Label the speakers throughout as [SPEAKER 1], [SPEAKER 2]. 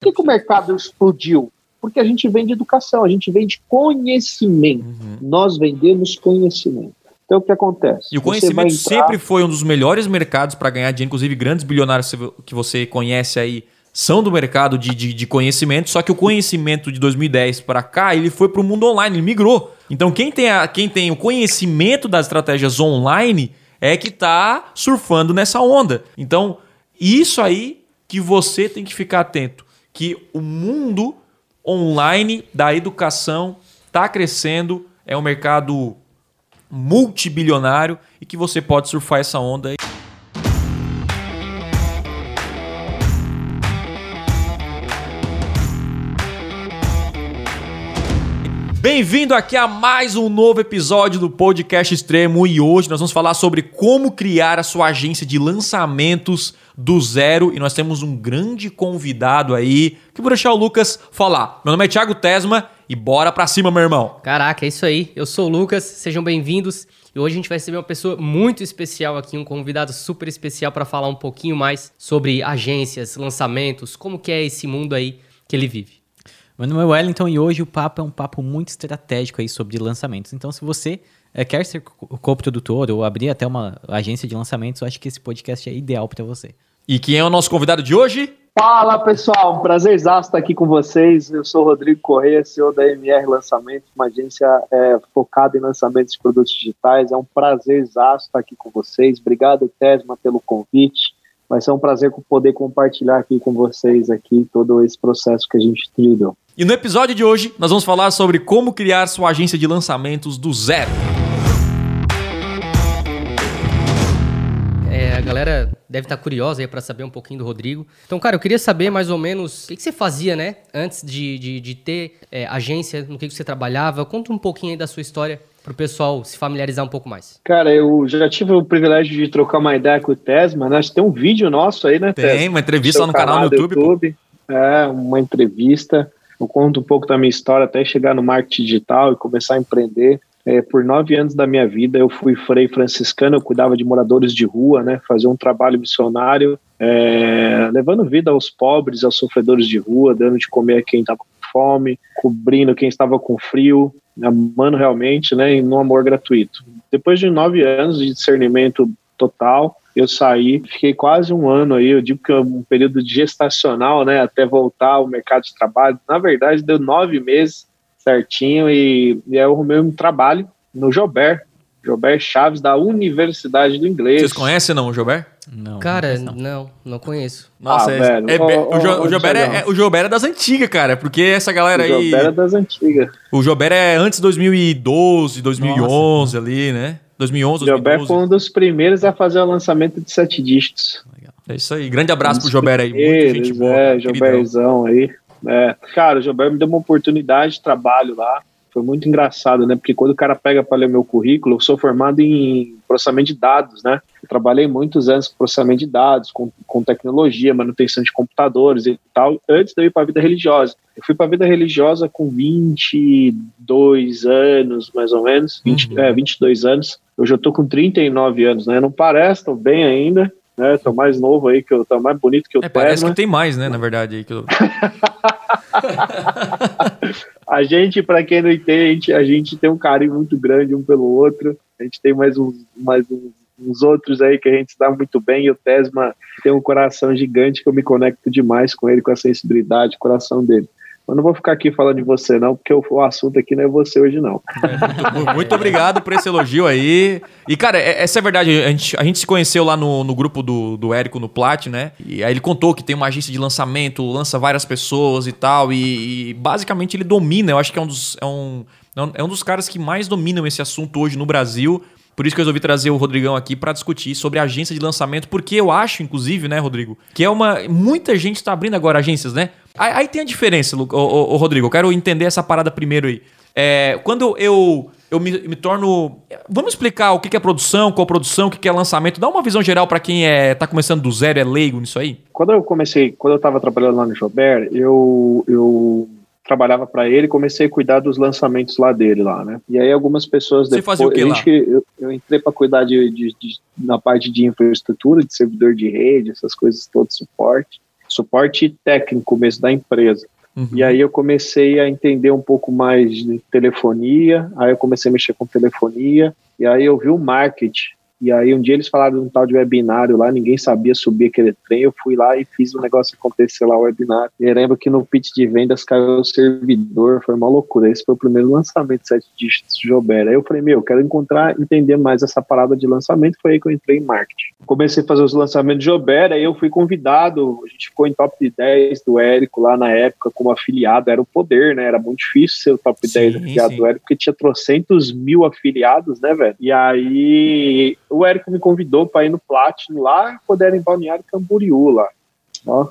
[SPEAKER 1] Por que, o mercado explodiu? Porque a gente vende educação, a gente vende conhecimento. Uhum. Nós vendemos conhecimento. Então, o que acontece?
[SPEAKER 2] E o conhecimento entrar... sempre foi um dos melhores mercados para ganhar dinheiro, inclusive grandes bilionários que você conhece aí são do mercado de, de, de conhecimento, só que o conhecimento de 2010 para cá, ele foi para o mundo online, ele migrou. Então, quem tem, a, quem tem o conhecimento das estratégias online é que está surfando nessa onda. Então, isso aí que você tem que ficar atento, que o mundo online da educação está crescendo, é um mercado multibilionário e que você pode surfar essa onda. Bem-vindo aqui a mais um novo episódio do Podcast Extremo e hoje nós vamos falar sobre como criar a sua agência de lançamentos do zero e nós temos um grande convidado aí que vou deixar o Lucas falar. Meu nome é Thiago Tesma e bora pra cima, meu irmão.
[SPEAKER 3] Caraca, é isso aí. Eu sou o Lucas, sejam bem-vindos. E hoje a gente vai receber uma pessoa muito especial aqui, um convidado super especial para falar um pouquinho mais sobre agências, lançamentos, como que é esse mundo aí que ele vive.
[SPEAKER 4] Meu nome é Wellington e hoje o papo é um papo muito estratégico aí sobre lançamentos. Então, se você é, quer ser co-produtor ou abrir até uma agência de lançamentos, eu acho que esse podcast é ideal para você.
[SPEAKER 2] E quem é o nosso convidado de hoje?
[SPEAKER 1] Fala pessoal, um prazer exato estar aqui com vocês. Eu sou Rodrigo Correia, CEO da MR Lançamentos, uma agência é, focada em lançamentos de produtos digitais. É um prazer exato estar aqui com vocês. Obrigado, Tesma, pelo convite. Vai ser um prazer poder compartilhar aqui com vocês aqui todo esse processo que a gente trilhou.
[SPEAKER 2] E no episódio de hoje, nós vamos falar sobre como criar sua agência de lançamentos do zero.
[SPEAKER 3] A galera deve estar curiosa aí para saber um pouquinho do Rodrigo. Então, cara, eu queria saber mais ou menos o que, que você fazia, né? Antes de, de, de ter é, agência, no que, que você trabalhava. Conta um pouquinho aí da sua história para o pessoal se familiarizar um pouco mais.
[SPEAKER 1] Cara, eu já tive o privilégio de trocar uma ideia com o Tesma, né? Tem um vídeo nosso aí, né,
[SPEAKER 2] Tem, Tesma? uma entrevista lá no canal, do YouTube. YouTube.
[SPEAKER 1] É, uma entrevista. Eu conto um pouco da minha história até chegar no marketing digital e começar a empreender. É, por nove anos da minha vida, eu fui frei franciscano, eu cuidava de moradores de rua, né, fazia um trabalho missionário, é, levando vida aos pobres, aos sofredores de rua, dando de comer a quem estava com fome, cobrindo quem estava com frio, amando realmente, né, e no amor gratuito. Depois de nove anos de discernimento total, eu saí, fiquei quase um ano aí, eu digo que é um período gestacional, né, até voltar ao mercado de trabalho. Na verdade, deu nove meses certinho e, e aí eu arrumei um trabalho no Jober, Jober Chaves, da Universidade do Inglês.
[SPEAKER 2] Vocês conhecem não o Jober?
[SPEAKER 3] Não. Cara, não, não, não conheço.
[SPEAKER 2] Nossa, ah, é, velho. É, o, o, o, Jober é, é, o Jober é das antigas, cara, porque essa galera aí... O
[SPEAKER 1] Jober é das antigas.
[SPEAKER 2] O Jober é antes de 2012, 2011 Nossa. ali, né? 2011, 2012.
[SPEAKER 1] Jober foi um dos primeiros a fazer o lançamento de sete dígitos.
[SPEAKER 2] É isso aí. Grande abraço pro Jober aí.
[SPEAKER 1] Muita gente boa. É, Joberzão aí. É. Cara, o Jober me deu uma oportunidade de trabalho lá. Foi muito engraçado, né? Porque quando o cara pega para ler meu currículo, eu sou formado em processamento de dados, né? Eu trabalhei muitos anos com processamento de dados, com, com tecnologia, manutenção de computadores e tal, antes de eu ir para a vida religiosa. Eu fui para a vida religiosa com 22 anos, mais ou menos, 20, uhum. é, 22 anos. Hoje eu tô com 39 anos, né? Não parece, tô bem ainda, né? Tô mais novo aí, que eu tô mais bonito que eu
[SPEAKER 2] é, Parece que tem mais, né? Na verdade, aí que eu...
[SPEAKER 1] a gente, para quem não entende, a gente tem um carinho muito grande um pelo outro. A gente tem mais uns, mais uns, uns outros aí que a gente se dá muito bem. E o Tesma tem um coração gigante que eu me conecto demais com ele, com a sensibilidade, o coração dele. Eu não vou ficar aqui falando de você, não, porque o, assunto aqui não é você hoje, não.
[SPEAKER 2] É, muito, obrigado por esse elogio aí. E, cara, é, essa é a verdade. A gente, a gente se conheceu lá no, no grupo do, do Érico no Plat, né? E aí ele contou que tem uma agência de lançamento, lança várias pessoas e tal. E, e basicamente ele domina. Eu acho que é um dos. É um, é um dos caras que mais dominam esse assunto hoje no Brasil. Por isso que eu resolvi trazer o Rodrigão aqui para discutir sobre agência de lançamento, porque eu acho, inclusive, né, Rodrigo, que é uma. Muita gente está abrindo agora agências, né? Aí, aí tem a diferença, o, Rodrigo. Eu quero entender essa parada primeiro aí. É, quando eu, eu me, me, torno. Vamos explicar o que é produção, qual produção, o que é lançamento. Dá uma visão geral para quem é, tá começando do zero, é leigo nisso aí?
[SPEAKER 1] Quando eu comecei, quando eu estava trabalhando lá no Jober, eu, eu trabalhava para ele comecei a cuidar dos lançamentos lá dele lá, né? E aí algumas pessoas
[SPEAKER 2] Você depois, fazia o que lá?
[SPEAKER 1] Eu, eu entrei para cuidar de, de, de, na parte de infraestrutura, de servidor de rede, essas coisas todo suporte. Suporte técnico mesmo da empresa. Uhum. E aí eu comecei a entender um pouco mais de telefonia, aí eu comecei a mexer com telefonia, e aí eu vi o marketing. E aí um dia eles falaram de um tal de webinário lá, ninguém sabia subir aquele trem, eu fui lá e fiz o negócio acontecer lá, o webinário. E eu lembro que no pitch de vendas caiu o servidor, foi uma loucura. Esse foi o primeiro lançamento de sete dígitos de Jobera. Aí eu falei, meu, eu quero encontrar, entender mais essa parada de lançamento, foi aí que eu entrei em marketing. Comecei a fazer os lançamentos de Jobera, aí eu fui convidado, a gente ficou em top 10 do Érico lá na época como afiliado, era o poder, né? Era muito difícil ser o top sim, 10 afiliado sim. do Érico, porque tinha trocentos mil afiliados, né, velho? E aí o Érico me convidou para ir no Platinum lá, quando era em Balneário Camboriú lá. Ó.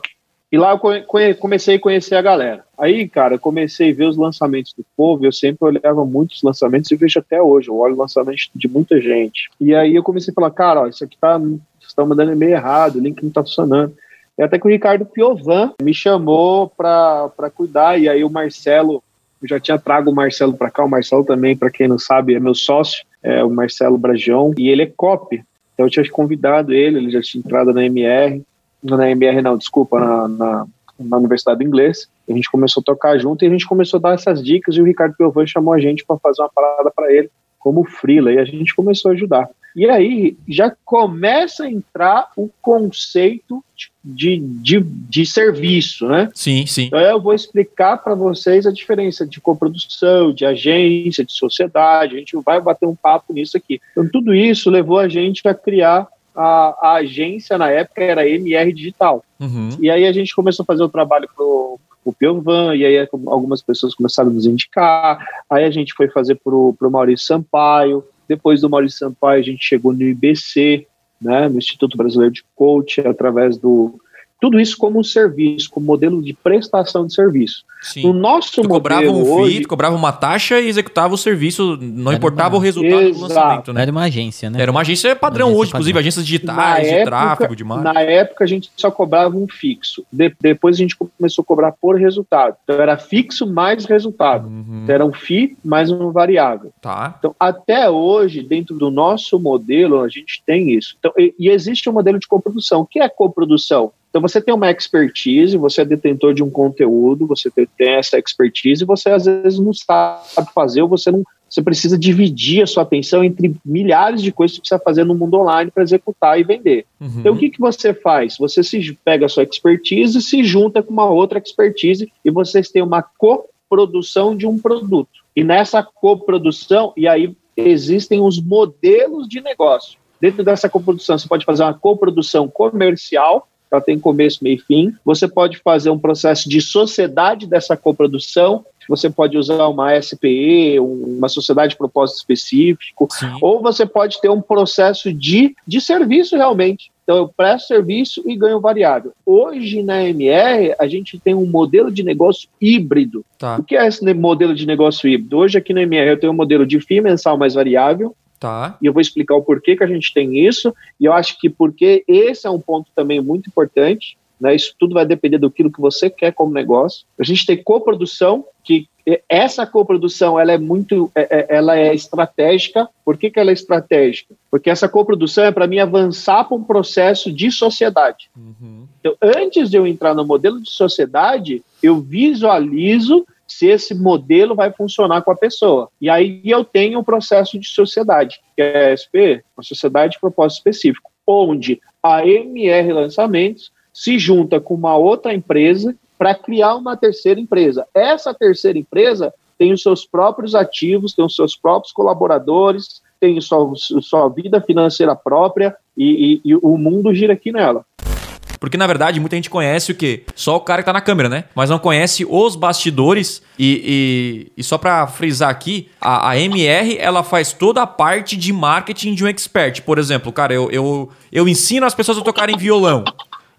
[SPEAKER 1] E lá eu comecei a conhecer a galera. Aí, cara, eu comecei a ver os lançamentos do povo, eu sempre olhava muitos lançamentos e vejo até hoje, eu olho lançamentos de muita gente. E aí eu comecei a falar, cara, ó, isso aqui tá, estão mandando e-mail errado, o link não tá funcionando. E até que o Ricardo Piovan me chamou para cuidar, e aí o Marcelo, eu já tinha trago o Marcelo para cá, o Marcelo também, para quem não sabe, é meu sócio, é o Marcelo Brajão, e ele é copy. Então eu tinha convidado ele, ele já tinha entrado na MR, na MR não, desculpa, na, na, na Universidade do Inglês. A gente começou a tocar junto e a gente começou a dar essas dicas e o Ricardo Piovan chamou a gente para fazer uma parada para ele como freela e a gente começou a ajudar. E aí já começa a entrar o conceito de, de, de serviço, né?
[SPEAKER 2] Sim, sim.
[SPEAKER 1] Então eu vou explicar para vocês a diferença de coprodução, de agência, de sociedade. A gente vai bater um papo nisso aqui. Então tudo isso levou a gente a criar a, a agência na época era MR Digital. Uhum. E aí a gente começou a fazer o trabalho pro o Piovan, e aí algumas pessoas começaram a nos indicar, aí a gente foi fazer pro, pro Maurício Sampaio, depois do Maurício Sampaio, a gente chegou no IBC, né, no Instituto Brasileiro de Coach, através do. Tudo isso como um serviço, como modelo de prestação de serviço.
[SPEAKER 2] Sim. No nosso tu cobrava um hoje, FII, cobrava uma taxa e executava o serviço, não importava uma... o resultado Exato. do lançamento, né?
[SPEAKER 4] Era uma agência, né?
[SPEAKER 2] Era uma agência padrão uma agência hoje, padrão. inclusive agências digitais, de tráfego, de marketing.
[SPEAKER 1] Na época a gente só cobrava um fixo. De, depois a gente começou a cobrar por resultado. Então era fixo mais resultado. Uhum. Então era um FII mais um variável.
[SPEAKER 2] Tá.
[SPEAKER 1] Então até hoje, dentro do nosso modelo, a gente tem isso. Então, e, e existe um modelo de coprodução. O que é coprodução? Então você tem uma expertise, você é detentor de um conteúdo, você tem, essa expertise, e você às vezes não sabe fazer, ou você não você precisa dividir a sua atenção entre milhares de coisas que você precisa fazer no mundo online para executar e vender. Uhum. Então, o que, que você faz? Você se pega a sua expertise, se junta com uma outra expertise e vocês têm uma coprodução de um produto. E nessa coprodução, e aí existem os modelos de negócio. Dentro dessa coprodução, você pode fazer uma coprodução comercial, ela tem começo, meio e fim. Você pode fazer um processo de sociedade dessa coprodução, você pode usar uma SPE, uma sociedade de propósito específico, Sim. ou você pode ter um processo de, de serviço realmente. Então, eu presto serviço e ganho variável. Hoje, na MR, a gente tem um modelo de negócio híbrido. Tá. O que é esse modelo de negócio híbrido? Hoje, aqui na MR, eu tenho um modelo de FII mensal mais variável,
[SPEAKER 2] Tá.
[SPEAKER 1] E eu vou explicar o porquê que a gente tem isso, e eu acho que porque esse é um ponto também muito importante, né? Isso tudo vai depender do que você quer como negócio. A gente tem coprodução, que essa coprodução ela é muito é, é, ela é estratégica. Por que, que ela é estratégica? Porque essa coprodução é para mim avançar para um processo de sociedade. Uhum. Então, antes de eu entrar no modelo de sociedade, eu visualizo se esse modelo vai funcionar com a pessoa. E aí eu tenho um processo de sociedade, que é a SP, uma sociedade de propósito específico, onde a MR Lançamentos se junta com uma outra empresa para criar uma terceira empresa. Essa terceira empresa tem os seus próprios ativos, tem os seus próprios colaboradores, tem sua, sua vida financeira própria e, e, e o mundo gira aqui nela.
[SPEAKER 2] Porque, na verdade, muita gente conhece o quê? Só o cara que tá na câmera, né? Mas não conhece os bastidores. E, e, e só para frisar aqui, a, a, MR, ela faz toda a parte de marketing de um expert. Por exemplo, cara, eu, eu, eu ensino as pessoas a tocarem violão.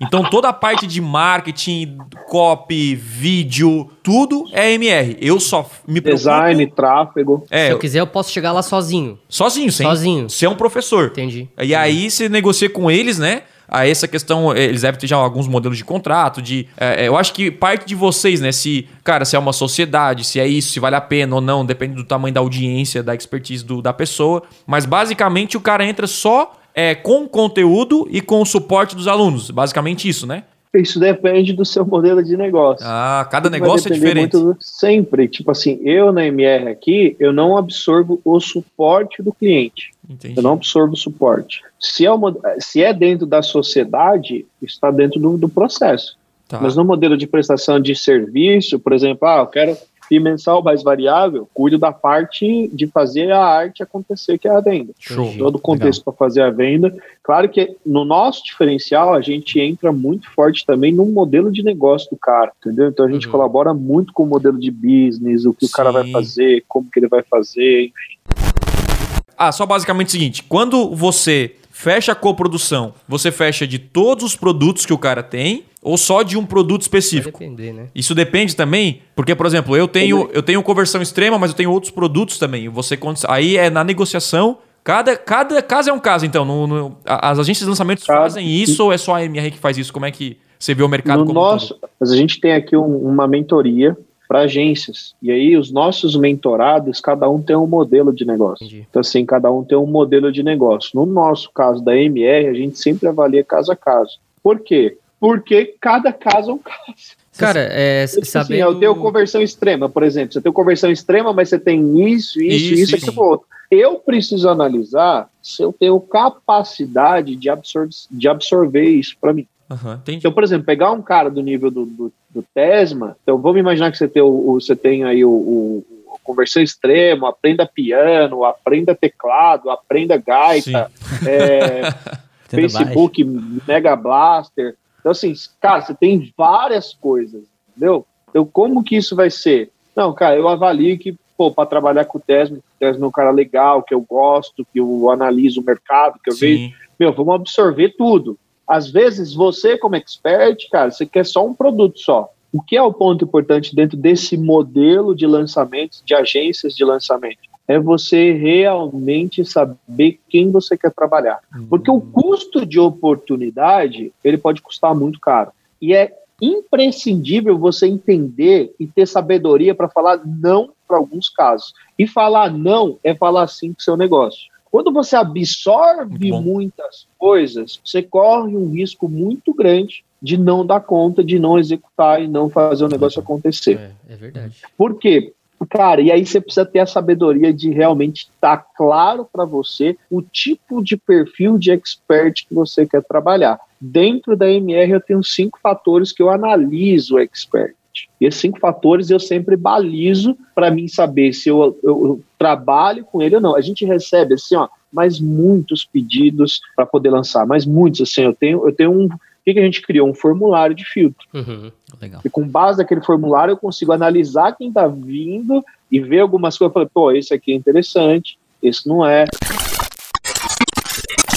[SPEAKER 2] Então toda a parte de marketing, copy, vídeo, tudo é MR. Eu só me
[SPEAKER 1] preocupo... Design, tráfego.
[SPEAKER 3] É, Se eu quiser, eu posso chegar lá sozinho.
[SPEAKER 2] Sozinho, sim.
[SPEAKER 3] Sozinho.
[SPEAKER 2] Você é um professor.
[SPEAKER 3] Entendi.
[SPEAKER 2] E aí você negocia com eles, né? A essa questão, eh, eles devem ter já alguns modelos de contrato, de. É, eu acho que parte de vocês, né? Se, cara, se é uma sociedade, se é isso, se vale a pena ou não, depende do tamanho da audiência, da expertise do, da pessoa. Mas basicamente o cara entra só é, com conteúdo e com o suporte dos alunos. Basicamente isso, né?
[SPEAKER 1] Isso depende do seu modelo de negócio.
[SPEAKER 2] Ah, cada
[SPEAKER 1] Vai
[SPEAKER 2] negócio é diferente.
[SPEAKER 1] muito do- sempre. Tipo assim, eu na MR aqui, eu não absorvo o suporte do cliente.
[SPEAKER 2] Entendi.
[SPEAKER 1] Eu não absorvo o suporte. Se é, mo- se é dentro da sociedade, está dentro do, do processo.
[SPEAKER 2] Tá.
[SPEAKER 1] Mas no modelo de prestação de serviço, por exemplo, ah, eu quero FII mensal mais variável, cuido da parte de fazer a arte acontecer, que é a venda.
[SPEAKER 2] Show.
[SPEAKER 1] Todo o contexto para fazer a venda. Claro que no nosso diferencial, a gente entra muito forte também no modelo de negócio do cara, entendeu? Então a gente
[SPEAKER 3] Uhum.
[SPEAKER 1] colabora muito com o modelo de business, o que o cara vai
[SPEAKER 2] Sim.
[SPEAKER 1] fazer, como que ele vai fazer,
[SPEAKER 2] Ah, só basicamente o seguinte: quando você fecha a coprodução, você fecha de todos os produtos que o cara tem ou só de um produto
[SPEAKER 3] Vai
[SPEAKER 2] específico?
[SPEAKER 3] depender, né?
[SPEAKER 2] Isso depende também, porque, por exemplo, eu tenho, eu tenho conversão extrema, mas eu tenho outros produtos também. Você aí é na negociação. Cada, cada caso é um caso, então. no- no- as agências de lançamentos
[SPEAKER 1] Cada-
[SPEAKER 2] fazem isso ou é só a MR que faz isso? Como é que você vê o mercado
[SPEAKER 1] no
[SPEAKER 2] como um
[SPEAKER 1] nosso, a gente tem aqui um- uma mentoria para agências. E aí os nossos mentorados, cada um tem um modelo de negócio.
[SPEAKER 3] Entendi.
[SPEAKER 1] Então assim, cada um tem um modelo de negócio. No nosso caso da MR, a gente sempre avalia caso a caso. Por quê? Porque cada caso é um caso.
[SPEAKER 3] Cara, é,
[SPEAKER 1] Tipo assim,
[SPEAKER 3] sabendo...
[SPEAKER 1] eu tenho conversão extrema, por exemplo. Você tem conversão extrema, mas você tem isso, isso,
[SPEAKER 2] Isso,
[SPEAKER 1] isso, outro. Eu preciso analisar se eu tenho capacidade de, absor de absorver isso para mim.
[SPEAKER 2] Entendi.
[SPEAKER 1] Então, por exemplo, pegar um cara do nível do, do, do Tesma, então vamos imaginar que você tem, o, o- você tem aí o, o- o conversão extremo, aprenda piano, aprenda teclado, aprenda gaita, é, Facebook Mega Blaster. Então, assim, cara, você tem várias coisas, entendeu? Então, como que isso vai ser? Não, cara, eu avalio que, pô, para trabalhar com o Tesma, o Tesma é um cara legal, que eu gosto, que eu analiso o mercado, que eu vejo
[SPEAKER 2] Sim.
[SPEAKER 1] meu, vamos absorver tudo. Às vezes, você, como expert, cara, você quer só um produto só. O que é o ponto importante dentro desse modelo de lançamentos, de agências de lançamento? É você realmente saber quem você quer trabalhar. Porque o custo de oportunidade, ele pode custar muito caro. E é imprescindível você entender e ter sabedoria para falar não para alguns casos. E falar não é falar sim para o seu negócio. Quando você absorve muitas coisas, você corre um risco muito grande de não dar conta, de não executar e não fazer o negócio acontecer.
[SPEAKER 3] É, é verdade.
[SPEAKER 1] Por quê? Cara, e aí você precisa ter a sabedoria de realmente estar claro para você o tipo de perfil de expert que você quer trabalhar. Dentro da MR eu tenho cinco fatores que eu analiso o expert. E esses cinco fatores eu sempre balizo para mim saber se eu, eu- eu trabalho com ele ou não. A gente recebe assim, ó, mas muitos pedidos para poder lançar, mas muitos assim, eu tenho, eu tenho um, o que, que a gente criou? Um formulário de filtro.
[SPEAKER 3] Uhum.
[SPEAKER 4] Legal.
[SPEAKER 1] E com base naquele formulário eu consigo analisar quem está vindo e ver algumas coisas. Eu falei, pô, esse aqui é interessante, esse não é.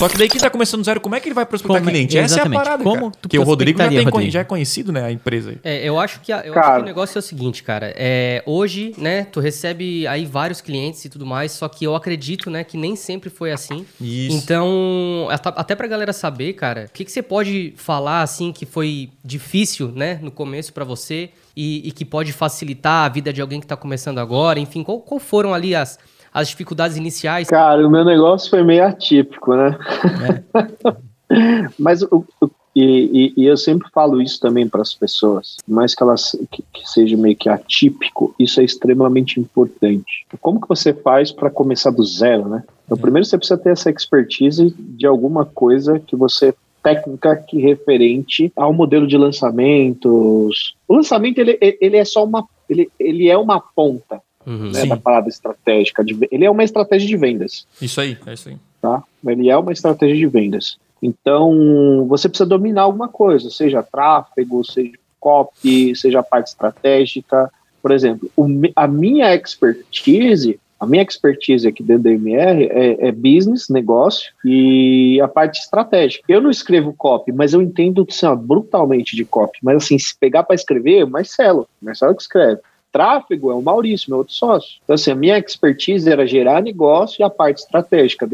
[SPEAKER 2] Só que daí quem tá começando do zero, como é que ele vai prospectar
[SPEAKER 4] Como é-
[SPEAKER 2] cliente? Essa é a
[SPEAKER 4] exatamente.
[SPEAKER 2] parada,
[SPEAKER 4] Como
[SPEAKER 2] cara. Porque o Rodrigo já, tem,
[SPEAKER 4] Rodrigo?
[SPEAKER 2] já é conhecido, né, a empresa aí.
[SPEAKER 3] É, eu acho que a- eu
[SPEAKER 1] Cara.
[SPEAKER 3] acho que o negócio é o seguinte, cara. É, hoje, né, tu recebe aí vários clientes e tudo mais, só que eu acredito, né, que nem sempre foi assim.
[SPEAKER 2] Isso.
[SPEAKER 3] Então, at- até pra galera saber, cara, o que, que você pode falar, assim, que foi difícil, né, no começo pra você e, e que pode facilitar a vida de alguém que tá começando agora? Enfim, qual, qual foram ali as, as dificuldades iniciais?
[SPEAKER 1] Cara, o meu negócio foi meio atípico, né? Mas o- o- e, e- e eu sempre falo isso também para as pessoas, por mais que elas que, que seja meio que atípico, isso é extremamente importante. Como que você faz para começar do zero, né? Então, primeiro você precisa ter essa expertise de alguma coisa que você técnica que referente ao modelo de lançamentos. O lançamento ele, ele é só uma ele, ele é uma ponta
[SPEAKER 3] Uhum.
[SPEAKER 1] né, da parada estratégica. de ele é uma estratégia de vendas
[SPEAKER 2] Isso aí, é isso aí.
[SPEAKER 1] tá? Ele é uma estratégia de vendas. Então, você precisa dominar alguma coisa, seja tráfego, seja copy, seja a parte estratégica. Por exemplo, o a minha expertise, a minha expertise aqui dentro da MR é, é business, negócio e a parte estratégica. Eu não escrevo copy, mas eu entendo assim, brutalmente de copy. Mas assim, se pegar para escrever, Marcelo, Marcelo que escreve. Tráfego é o Maurício, meu outro sócio. Então, assim, a minha expertise era gerar negócio e a parte estratégica,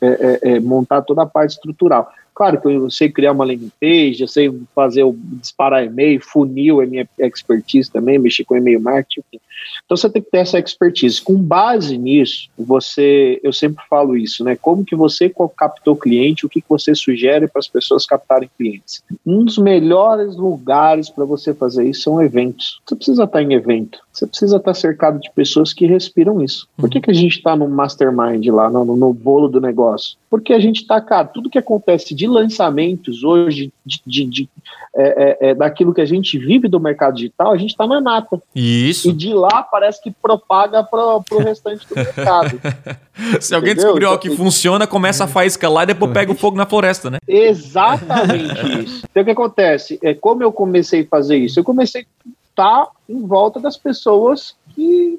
[SPEAKER 1] é, é, é, montar toda a parte estrutural. Claro que eu sei criar uma landing page, eu sei fazer o disparar e-mail, funil é minha expertise também, mexer com e-mail marketing. Então você tem que ter essa expertise. Com base nisso, você, eu sempre falo isso, né? Como que você captou cliente, o que, que você sugere para as pessoas captarem clientes? Um dos melhores lugares para você fazer isso são eventos. Você precisa estar em evento. Você precisa estar cercado de pessoas que respiram isso. Por que, que a gente está no mastermind lá, no, no bolo do negócio? Porque a gente está, cara, tudo que acontece de lançamentos hoje, de, de, de é, é, é, daquilo que a gente vive do mercado digital, a gente está na nata.
[SPEAKER 2] Isso.
[SPEAKER 1] E de lá parece que propaga para o restante do mercado.
[SPEAKER 2] Se alguém descobriu algo que então, funciona, começa a faísca lá e depois pega o fogo na floresta, né?
[SPEAKER 1] Exatamente isso. Então o que acontece? É como eu comecei a fazer isso? Eu comecei a estar em volta das pessoas que,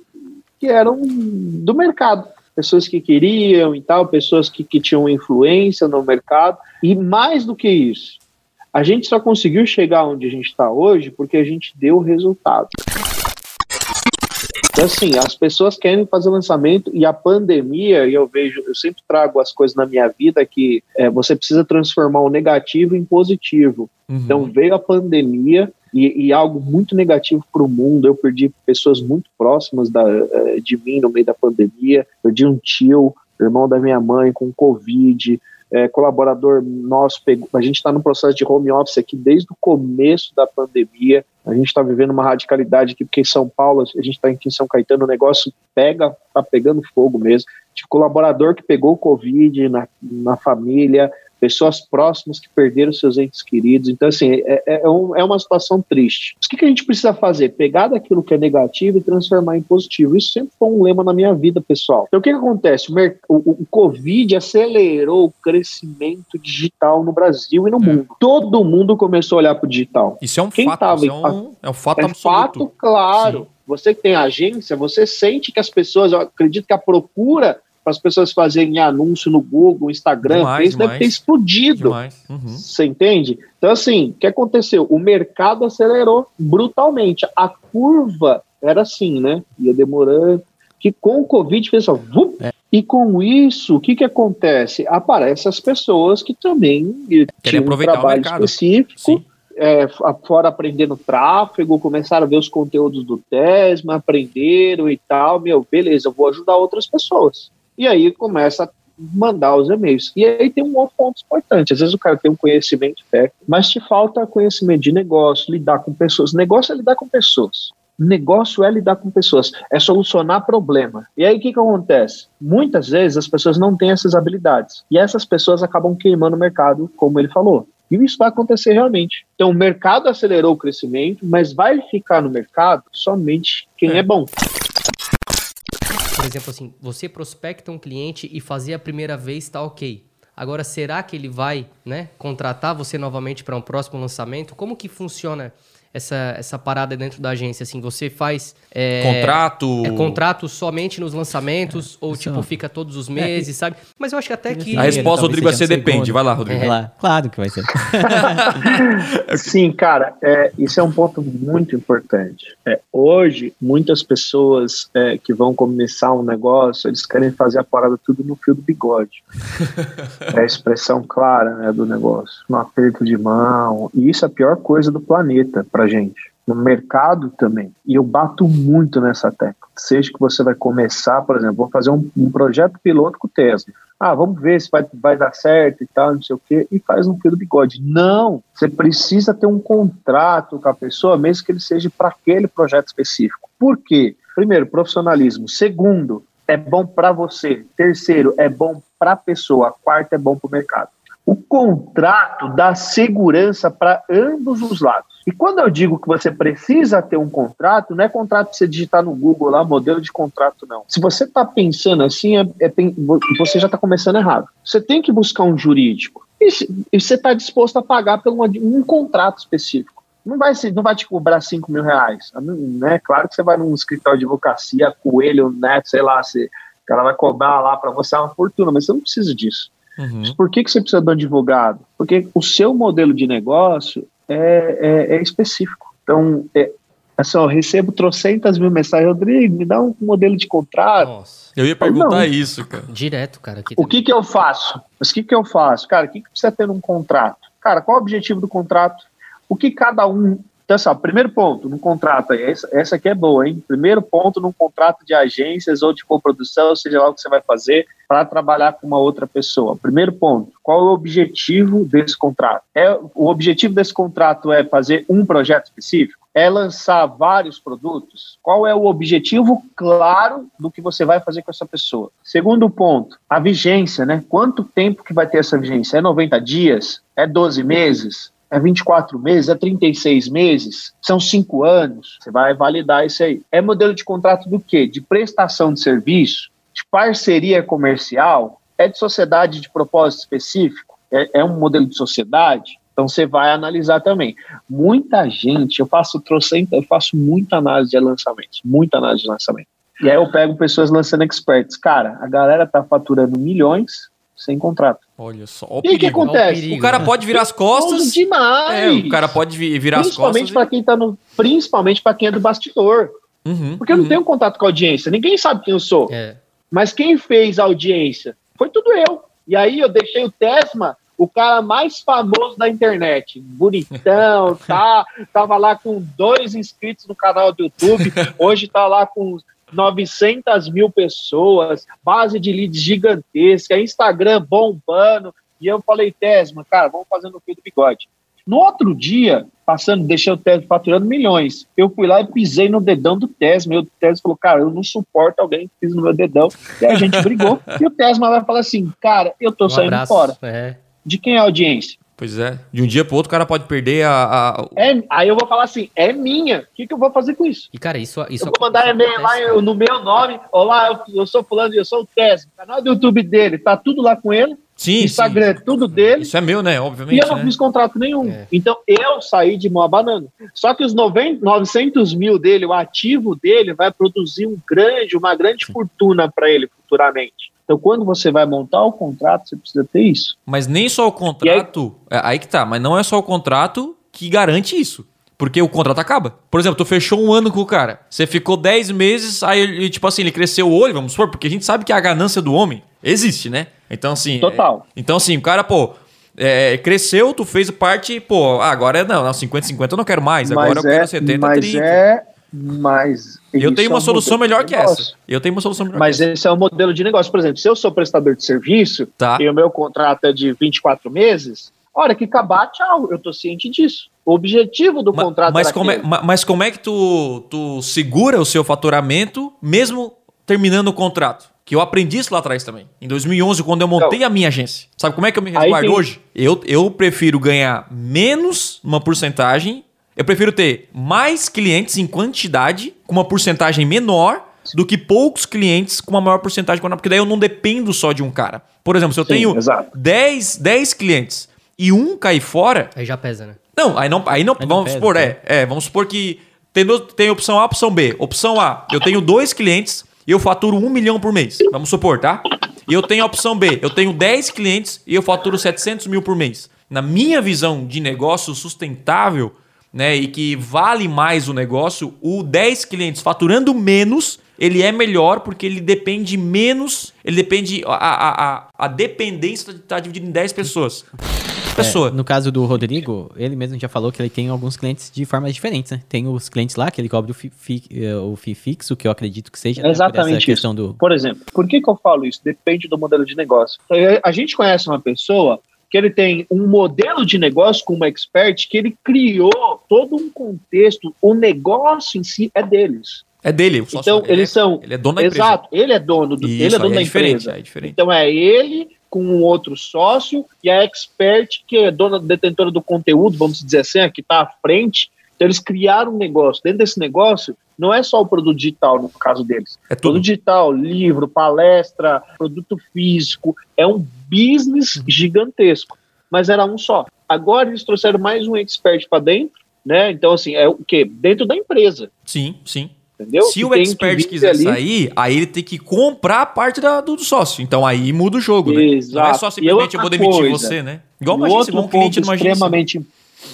[SPEAKER 1] que eram do mercado pessoas que queriam e tal, pessoas que, que tinham influência no mercado. E mais do que isso, a gente só conseguiu chegar onde a gente está hoje porque a gente deu resultado. Então, assim, as pessoas querem fazer lançamento e a pandemia, e eu vejo, eu sempre trago as coisas na minha vida que é, você precisa transformar o negativo em positivo. Uhum. Então, veio a pandemia e, e algo muito negativo para o mundo. Eu perdi pessoas muito próximas da, eh, de mim no meio da pandemia. Perdi um tio, irmão da minha mãe, com Covid. É, colaborador nosso, pegou, a gente está no processo de home office aqui desde o começo da pandemia. A gente está vivendo uma radicalidade aqui, porque em São Paulo, a gente está aqui em São Caetano, o negócio pega, está pegando fogo mesmo. Tive colaborador que pegou Covid na, na família, pessoas próximas que perderam seus entes queridos. Então, assim, é, é, é, um, é uma situação triste. o que, que a gente precisa fazer? Pegar daquilo que é negativo e transformar em positivo. Isso sempre foi um lema na minha vida, pessoal. Então, o que, que acontece? O, o, o Covid acelerou o crescimento digital no Brasil e no é. mundo. Todo mundo começou a olhar para o digital.
[SPEAKER 2] Isso é um Quem fato. Tava, é, um, é um fato
[SPEAKER 1] é
[SPEAKER 2] absoluto.
[SPEAKER 1] fato, claro. Sim. Você que tem agência, você sente que as pessoas, eu acredito que a procura para as pessoas fazerem anúncio no Google, Instagram, demais, isso deve ter explodido. Uhum. Você entende? Então, assim, o que aconteceu? O mercado acelerou brutalmente. A curva era assim, né? Ia demorando. Que com o Covid fez só. É. E com isso, o que, que acontece? Aparecem as pessoas que também tinham um trabalho específico. Sim. É, fora aprendendo tráfego, começaram a ver os conteúdos do Tesma, aprenderam e tal, meu, beleza, eu vou ajudar outras pessoas. E aí começa a mandar os e-mails. E aí tem um outro ponto importante. Às vezes o cara tem um conhecimento técnico, mas te falta conhecimento de negócio, lidar com pessoas. Negócio é lidar com pessoas. Negócio é lidar com pessoas, é solucionar problema. E aí o que, que acontece? Muitas vezes as pessoas não têm essas habilidades. E essas pessoas acabam queimando o mercado, como ele falou. E isso vai acontecer realmente. Então o mercado acelerou o crescimento, mas vai ficar no mercado somente quem é, é bom
[SPEAKER 3] por exemplo, assim, você prospecta um cliente e fazer a primeira vez está ok. Agora, será que ele vai né, contratar você novamente para um próximo lançamento? Como que funciona essa, essa parada dentro da agência? Assim, você faz.
[SPEAKER 2] É, contrato.
[SPEAKER 3] É contrato somente nos lançamentos, é, ou tipo, não. fica todos os meses, é, sabe? Mas eu acho que até que.
[SPEAKER 2] A resposta, Rodrigo, vai ser depende. Vai lá, Rodrigo.
[SPEAKER 4] É. Claro que vai ser.
[SPEAKER 1] Sim, cara, é, isso é um ponto muito importante. É, hoje, muitas pessoas é, que vão começar um negócio, eles querem fazer a parada tudo no fio do bigode. é a expressão clara né, do negócio. No aperto de mão. E isso é a pior coisa do planeta para pra gente. No mercado também. E eu bato muito nessa tecla. Seja que você vai começar, por exemplo, vou fazer um, um projeto piloto com o Tesla. Ah, vamos ver se vai, vai dar certo e tal, não sei o quê, e faz um fio do bigode. Não! Você precisa ter um contrato com a pessoa, mesmo que ele seja para aquele projeto específico. Por quê? Primeiro, profissionalismo. Segundo, é bom para você. Terceiro, é bom para a pessoa. Quarto, é bom para o mercado. O contrato dá segurança para ambos os lados. E quando eu digo que você precisa ter um contrato, não é contrato para você digitar no Google lá, modelo de contrato, não. Se você está pensando assim, é, é, você já está começando errado. Você tem que buscar um jurídico. E, e você está disposto a pagar por um, um contrato específico. Não vai, não vai te cobrar 5 mil reais. Né? Claro que você vai num escritório de advocacia, coelho, neto, sei lá, você, o cara vai cobrar lá para você uma fortuna, mas você não precisa disso. Uhum. Por que, que você precisa de um advogado? Porque o seu modelo de negócio é, é, é específico. Então, é, Assim, ó, eu recebo trocentas mil mensagens, Rodrigo, me dá um modelo de contrato.
[SPEAKER 3] Nossa.
[SPEAKER 2] Eu ia perguntar
[SPEAKER 1] Não.
[SPEAKER 2] isso, cara.
[SPEAKER 3] Direto, cara. Aqui
[SPEAKER 1] O que que eu faço? Mas o que que eu faço? Cara, o que que precisa ter num contrato? Cara, qual o objetivo do contrato? O que cada um... Então, assim, ó, primeiro ponto no contrato, essa, essa aqui é boa, hein? Primeiro ponto num contrato de agências ou de coprodução, seja lá o que você vai fazer para trabalhar com uma outra pessoa. Primeiro ponto, qual é o objetivo desse contrato? É, o objetivo desse contrato é fazer um projeto específico? É lançar vários produtos? Qual é o objetivo claro do que você vai fazer com essa pessoa? Segundo ponto, a vigência, né? Quanto tempo que vai ter essa vigência? É 90 dias? É 12 meses? É 24 meses? É 36 meses? São 5 anos? Você vai validar isso aí. É modelo de contrato do quê? De prestação de serviço? De parceria comercial? É de sociedade de propósito específico? É, é um modelo de sociedade? Então você vai analisar também. Muita gente, eu faço trocenta, eu faço muita análise de lançamentos, muita análise de lançamento. E aí eu pego pessoas lançando experts. Cara, a galera tá faturando milhões sem contrato.
[SPEAKER 2] Olha só. O
[SPEAKER 1] E o que
[SPEAKER 2] perigo.
[SPEAKER 1] acontece?
[SPEAKER 3] perigo.
[SPEAKER 2] O cara pode virar as costas.
[SPEAKER 1] Demais.
[SPEAKER 2] É, o cara pode vi- virar as costas.
[SPEAKER 1] principalmente para quem tá no, principalmente para quem é do bastidor,
[SPEAKER 2] Uhum,
[SPEAKER 1] porque eu não
[SPEAKER 2] uhum.
[SPEAKER 1] tenho contato com a audiência. Ninguém sabe quem eu sou.
[SPEAKER 3] É.
[SPEAKER 1] Mas quem fez a audiência foi tudo eu. E aí eu deixei o Tesma, o cara mais famoso da internet. Bonitão, tá? Tava lá com dois inscritos no canal do YouTube. Hoje tá lá com 900 mil pessoas, base de leads gigantesca, Instagram bombando. E eu falei, Tesma, cara, vamos fazer no fio do bigode. No outro dia, passando, deixei o Tesma faturando milhões. Eu fui lá e pisei no dedão do Tesma. E o Tesma falou, cara, eu não suporto alguém que pisa no meu dedão. E a gente brigou. E o Tesma vai falar assim, cara, eu tô
[SPEAKER 3] Um
[SPEAKER 1] saindo
[SPEAKER 3] abraço.
[SPEAKER 1] fora.
[SPEAKER 3] É.
[SPEAKER 1] De quem é a audiência?
[SPEAKER 2] Pois é. De um dia pro outro, o cara pode perder a. a-
[SPEAKER 1] É, aí eu vou falar assim, é minha. O que, que eu vou fazer com isso?
[SPEAKER 3] E, cara, isso, isso
[SPEAKER 1] eu vou mandar e-mail lá eu- no meu nome. Olá, eu, eu sou fulano, eu sou o Tesma. O canal do YouTube dele, tá tudo lá com ele.
[SPEAKER 2] Sim,
[SPEAKER 1] Instagram é tudo
[SPEAKER 2] sim.
[SPEAKER 1] dele.
[SPEAKER 2] Isso é meu, né?
[SPEAKER 1] E
[SPEAKER 2] Obviamente.
[SPEAKER 1] eu não
[SPEAKER 2] né?
[SPEAKER 1] fiz contrato nenhum.
[SPEAKER 3] É.
[SPEAKER 1] Então eu saí de mão a banana. Só que os 90, 900 mil dele, o ativo dele, vai produzir um grande, uma grande fortuna para ele futuramente. Então, quando você vai montar o contrato, você precisa ter isso.
[SPEAKER 2] Mas nem só o contrato. é, Aí que tá, mas não é só o contrato que garante isso. Porque o contrato acaba. Por exemplo, tu fechou um ano com o cara. Você ficou 10 meses, aí ele, tipo assim, ele cresceu o olho, vamos supor, porque a gente sabe que a ganância do homem existe, né? Então, assim.
[SPEAKER 1] Total.
[SPEAKER 2] é- então, assim, o cara, pô, é, cresceu, tu fez parte, pô, ah, agora é não, não 50-50 eu não quero mais, agora eu quero 70-30.
[SPEAKER 1] mas é, mas
[SPEAKER 2] Eu tenho
[SPEAKER 1] é
[SPEAKER 2] uma
[SPEAKER 1] um
[SPEAKER 2] solução melhor que essa. Eu tenho uma solução melhor
[SPEAKER 1] Mas esse é o modelo de negócio. Por exemplo, se eu sou prestador de serviço
[SPEAKER 2] Tá.
[SPEAKER 1] e o meu contrato é de 24 meses, hora que acabar, tchau. Eu tô ciente disso. O objetivo do
[SPEAKER 2] Ma-
[SPEAKER 1] contrato
[SPEAKER 2] mas, como é, mas como é que tu, tu segura o seu faturamento mesmo terminando o contrato? Que eu aprendi isso lá atrás também. Em 2011, quando eu montei a minha agência. Sabe como é que eu me resguardo
[SPEAKER 1] tem-
[SPEAKER 2] hoje? Eu, eu prefiro ganhar menos uma porcentagem. Eu prefiro ter mais clientes em quantidade com uma porcentagem menor do que poucos clientes com uma maior porcentagem. Porque daí eu não dependo só de um cara. Por exemplo, se eu
[SPEAKER 1] Sim,
[SPEAKER 2] tenho
[SPEAKER 1] exato.
[SPEAKER 2] 10, 10 clientes e um cair fora,
[SPEAKER 3] Aí já pesa, né?
[SPEAKER 2] não, aí não, aí não,
[SPEAKER 4] Aí não
[SPEAKER 2] vamos
[SPEAKER 4] pesa,
[SPEAKER 2] supor,
[SPEAKER 4] né?
[SPEAKER 2] é, é, vamos supor que tem, tem opção A, opção B. Opção A, eu tenho dois clientes e eu faturo um milhão por mês. Vamos supor, tá? E eu tenho a opção B, eu tenho 10 clientes e eu faturo 700 mil por mês. Na minha visão de negócio sustentável, né, e que vale mais o negócio, o 10 clientes faturando menos, ele é melhor porque ele depende menos, ele depende, a, a, a, a dependência está dividida em 10 pessoas. Pessoa.
[SPEAKER 4] É, no caso do Rodrigo, ele mesmo já falou que ele tem alguns clientes de formas diferentes, né? Tem os clientes lá que ele cobra o FII, fi, eh, o FII fixo, que eu acredito que seja. né, por
[SPEAKER 1] Exatamente
[SPEAKER 4] questão
[SPEAKER 1] isso.
[SPEAKER 4] do.
[SPEAKER 1] Por exemplo, por que, que eu falo isso? Depende do modelo de negócio. Então, A gente conhece uma pessoa que ele tem um modelo de negócio com uma expert que ele criou todo um contexto, o negócio em si é deles.
[SPEAKER 2] É dele. o sócio
[SPEAKER 1] Então, eles
[SPEAKER 2] é-
[SPEAKER 1] são.
[SPEAKER 2] Ele é dono da empresa.
[SPEAKER 1] Exato, ele é dono, do,
[SPEAKER 2] Isso,
[SPEAKER 1] ele é dono
[SPEAKER 2] aí
[SPEAKER 1] da
[SPEAKER 2] diferente,
[SPEAKER 1] empresa.
[SPEAKER 2] É diferente.
[SPEAKER 1] Então é ele com um outro sócio e a expert, que é dona detentora do conteúdo, vamos dizer assim, a que está à frente. Então eles criaram um negócio. Dentro desse negócio, não é só o produto digital, no caso deles.
[SPEAKER 2] É tudo.
[SPEAKER 1] Produto digital, livro, palestra, produto físico. É um business
[SPEAKER 2] Uhum.
[SPEAKER 1] gigantesco. Mas era um só. Agora eles trouxeram mais um expert para dentro, né? Então, assim, é o quê? Dentro da empresa.
[SPEAKER 2] Sim, sim.
[SPEAKER 1] Entendeu?
[SPEAKER 2] Se
[SPEAKER 1] Que
[SPEAKER 2] o expert quiser
[SPEAKER 1] ali-
[SPEAKER 2] sair, aí ele tem que comprar a parte da- do, do sócio. Então aí muda o jogo, né? Não é
[SPEAKER 1] Exato.
[SPEAKER 2] só simplesmente eu vou demitir
[SPEAKER 1] coisa,
[SPEAKER 2] você, né? Igual uma agência, um cliente numa agência.
[SPEAKER 1] extremamente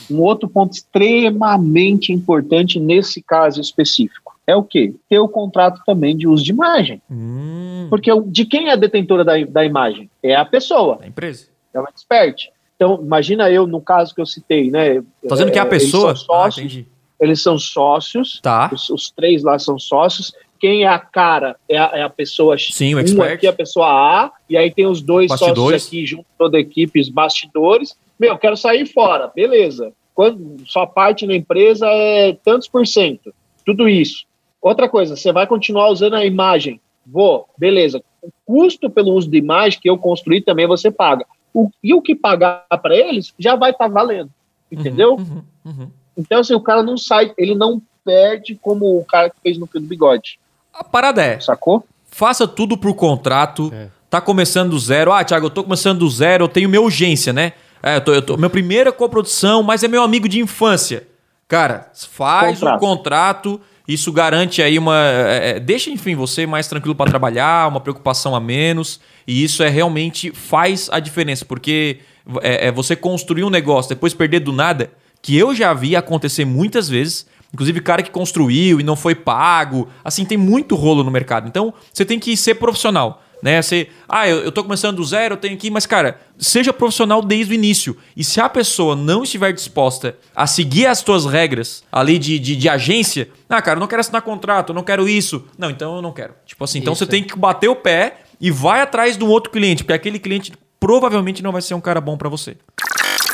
[SPEAKER 1] Um outro ponto extremamente importante nesse caso específico é o quê? Ter o contrato também de uso de imagem.
[SPEAKER 2] Hum,
[SPEAKER 1] Porque de quem é a detentora da, da imagem? É a pessoa,
[SPEAKER 2] da empresa.
[SPEAKER 1] é o expert. Então, imagina eu, no caso que eu citei, né?
[SPEAKER 2] Tá dizendo que é a
[SPEAKER 1] é,
[SPEAKER 2] pessoa?
[SPEAKER 1] Eles são
[SPEAKER 2] ah,
[SPEAKER 1] sócios,
[SPEAKER 2] entendi.
[SPEAKER 1] eles são sócios
[SPEAKER 2] Tá.
[SPEAKER 1] os, os três lá são sócios. Quem é a cara é a, é a pessoa
[SPEAKER 2] Sim, o
[SPEAKER 1] um
[SPEAKER 2] expert.
[SPEAKER 1] aqui é a pessoa A, e aí tem os dois
[SPEAKER 2] Bastidores.
[SPEAKER 1] sócios aqui junto toda a equipe, os bastidores. Meu, quero sair fora, beleza. Quando sua parte na empresa é tantos por cento, tudo isso. Outra coisa, você vai continuar usando a imagem? Vou, beleza. O custo pelo uso de imagem que eu construí também você paga. O, e o que pagar para eles já vai estar valendo, entendeu?
[SPEAKER 2] Uhum, uhum.
[SPEAKER 1] Então, assim, o cara não sai, ele não perde como o cara que fez no fio do bigode,
[SPEAKER 2] A parada é,
[SPEAKER 1] sacou?
[SPEAKER 2] faça tudo por contrato.
[SPEAKER 3] É.
[SPEAKER 2] Tá começando do zero. Ah, Thiago, eu tô começando do zero, eu tenho minha urgência, né? É, eu tô, eu tô, minha primeira coprodução, mas é meu amigo de infância. Cara, faz
[SPEAKER 1] Contrato.
[SPEAKER 2] um contrato, isso garante aí uma. é, é, deixa, enfim, você mais tranquilo para trabalhar, uma preocupação a menos. E isso é realmente faz a diferença, porque é, é você construir um negócio, depois perder do nada, que eu já vi acontecer muitas vezes. Inclusive, cara que construiu e não foi pago. Assim, tem muito rolo no mercado. Então, você tem que ser profissional. Né? Você, ah, eu, eu tô começando do zero, eu tenho que. Mas, cara, seja profissional desde o início. E se a pessoa não estiver disposta a seguir as tuas regras ali de, de, de agência, ah, cara, eu não quero assinar contrato, eu não quero isso. Não, então eu não quero. Tipo assim, então
[SPEAKER 3] Isso,
[SPEAKER 2] você tem que bater o pé e vai atrás de um outro cliente, porque aquele cliente provavelmente não vai ser um cara bom pra você.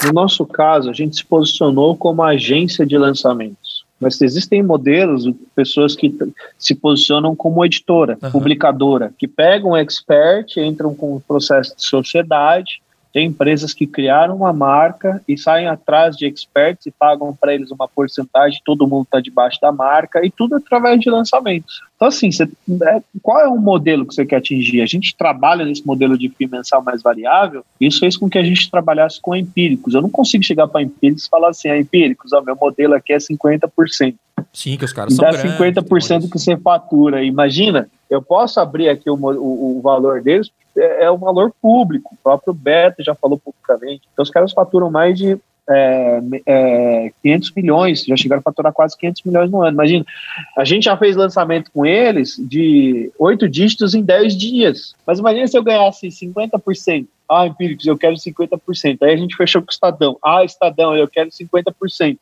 [SPEAKER 1] No nosso caso, a gente se posicionou como agência de lançamentos. Mas existem modelos, pessoas que se posicionam como editora,
[SPEAKER 2] Aham.
[SPEAKER 1] publicadora, que pegam um expert, entram com o processo de sociedade. Tem empresas que criaram uma marca e saem atrás de experts e pagam para eles uma porcentagem, todo mundo está debaixo da marca, e tudo através de lançamentos. Então, assim, você- é, qual é o modelo que você quer atingir? A gente trabalha nesse modelo de FII mensal mais variável, isso fez com que a gente trabalhasse com empíricos. Eu não consigo chegar para empíricos e falar assim, ah, empíricos, ó, meu modelo aqui é 50%.
[SPEAKER 2] Sim, que os caras são
[SPEAKER 1] dá
[SPEAKER 2] grandes.
[SPEAKER 1] 50% que você fatura. Imagina, eu posso abrir aqui o, o- o valor deles, é, é o valor público. O próprio Beto já falou publicamente. Então, os caras faturam mais de é, é, 500 milhões, já chegaram a faturar quase 500 milhões no ano. Imagina, a gente já fez lançamento com eles de oito dígitos em 10 dias. Mas imagina se eu ganhasse 50%. Ah, Empíricos, eu quero 50%. Aí a gente fechou com o Estadão. Ah, Estadão, eu quero 50%.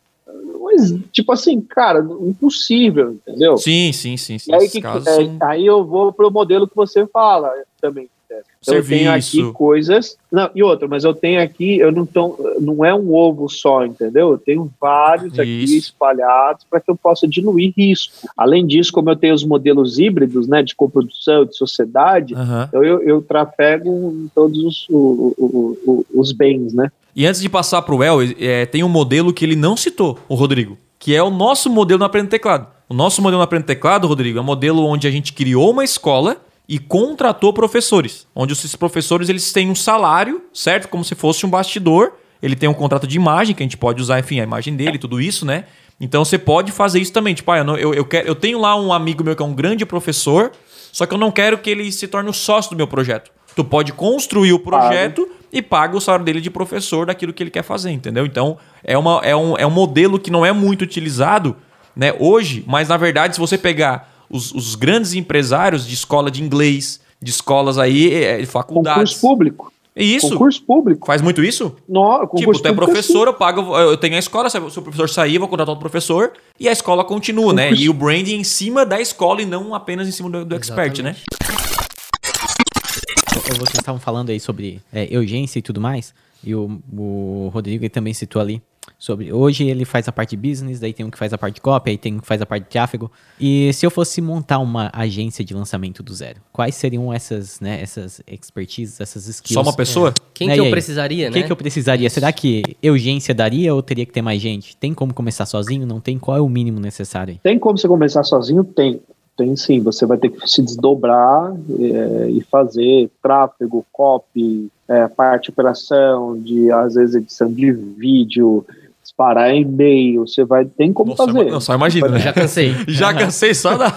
[SPEAKER 1] Mas, tipo assim, cara, impossível, entendeu?
[SPEAKER 2] Sim, sim, sim. sim.
[SPEAKER 1] Aí, que- é,
[SPEAKER 2] são-
[SPEAKER 1] aí eu vou pro modelo que você fala também. né? Eu tenho aqui coisas. Não, e outra, mas eu tenho aqui, eu não tô, não é um ovo só, entendeu? Eu tenho vários aqui
[SPEAKER 2] Isso.
[SPEAKER 1] espalhados para que eu possa diluir risco. Além disso, como eu tenho os modelos híbridos, né, de coprodução, de sociedade, então eu, eu trafego em todos os, o- o- o- os bens, né?
[SPEAKER 2] E antes de passar pro El, é, tem um modelo que ele não citou, o Rodrigo, que é o nosso modelo no Aprenda Teclado. O nosso modelo no Aprenda Teclado, Rodrigo, é um modelo onde a gente criou uma escola e contratou professores, onde esses professores eles têm um salário, certo? Como se fosse um bastidor. Ele tem um contrato de imagem que a gente pode usar, enfim, a imagem dele, tudo isso, né? Então você pode fazer isso também. Tipo, ah, eu, não- eu, eu, quero, eu tenho lá um amigo meu que é um grande professor, só que eu não quero que ele se torne o sócio do meu projeto. Tu pode construir o projeto e paga o salário dele de professor daquilo que ele quer fazer, entendeu? Então, é, uma, é, um, é um modelo que não é muito utilizado né, hoje, mas na verdade, se você pegar os, os grandes empresários de escola de inglês, de escolas aí, é, de faculdades.
[SPEAKER 1] Concurso público.
[SPEAKER 2] É isso?
[SPEAKER 1] Concurso público.
[SPEAKER 2] Faz muito isso?
[SPEAKER 1] No,
[SPEAKER 2] Tipo, tu é professor, eu pago, eu tenho a escola, se o professor sair, eu vou contratar outro professor, e a escola continua, né?
[SPEAKER 1] Concurso.
[SPEAKER 2] E o branding em cima da escola e não apenas em cima do, do expert, né?
[SPEAKER 4] Vocês estavam falando aí sobre é, urgência e tudo mais, e o, o Rodrigo também citou ali sobre. Hoje ele faz a parte de business, daí tem um que faz a parte de copy, aí tem um que faz a parte de tráfego. E se eu fosse montar uma agência de lançamento do zero, quais seriam essas, né, essas expertises, essas skills?
[SPEAKER 2] Só uma pessoa?
[SPEAKER 3] Quem
[SPEAKER 4] Né,
[SPEAKER 3] que eu
[SPEAKER 4] aí?
[SPEAKER 3] precisaria, né?
[SPEAKER 4] que, que eu precisaria? Será que urgência daria ou teria que ter mais gente? Tem como começar sozinho? Não tem? Qual é o mínimo necessário?
[SPEAKER 1] Tem como você começar sozinho? Tem. Tem sim, você vai ter que se desdobrar é, e fazer tráfego, copy, é, parte de operação, de às vezes edição de vídeo, disparar e-mail, você vai, tem como
[SPEAKER 2] Nossa,
[SPEAKER 1] fazer.
[SPEAKER 2] não, só imagina, né?
[SPEAKER 3] Já cansei.
[SPEAKER 2] Já cansei só da.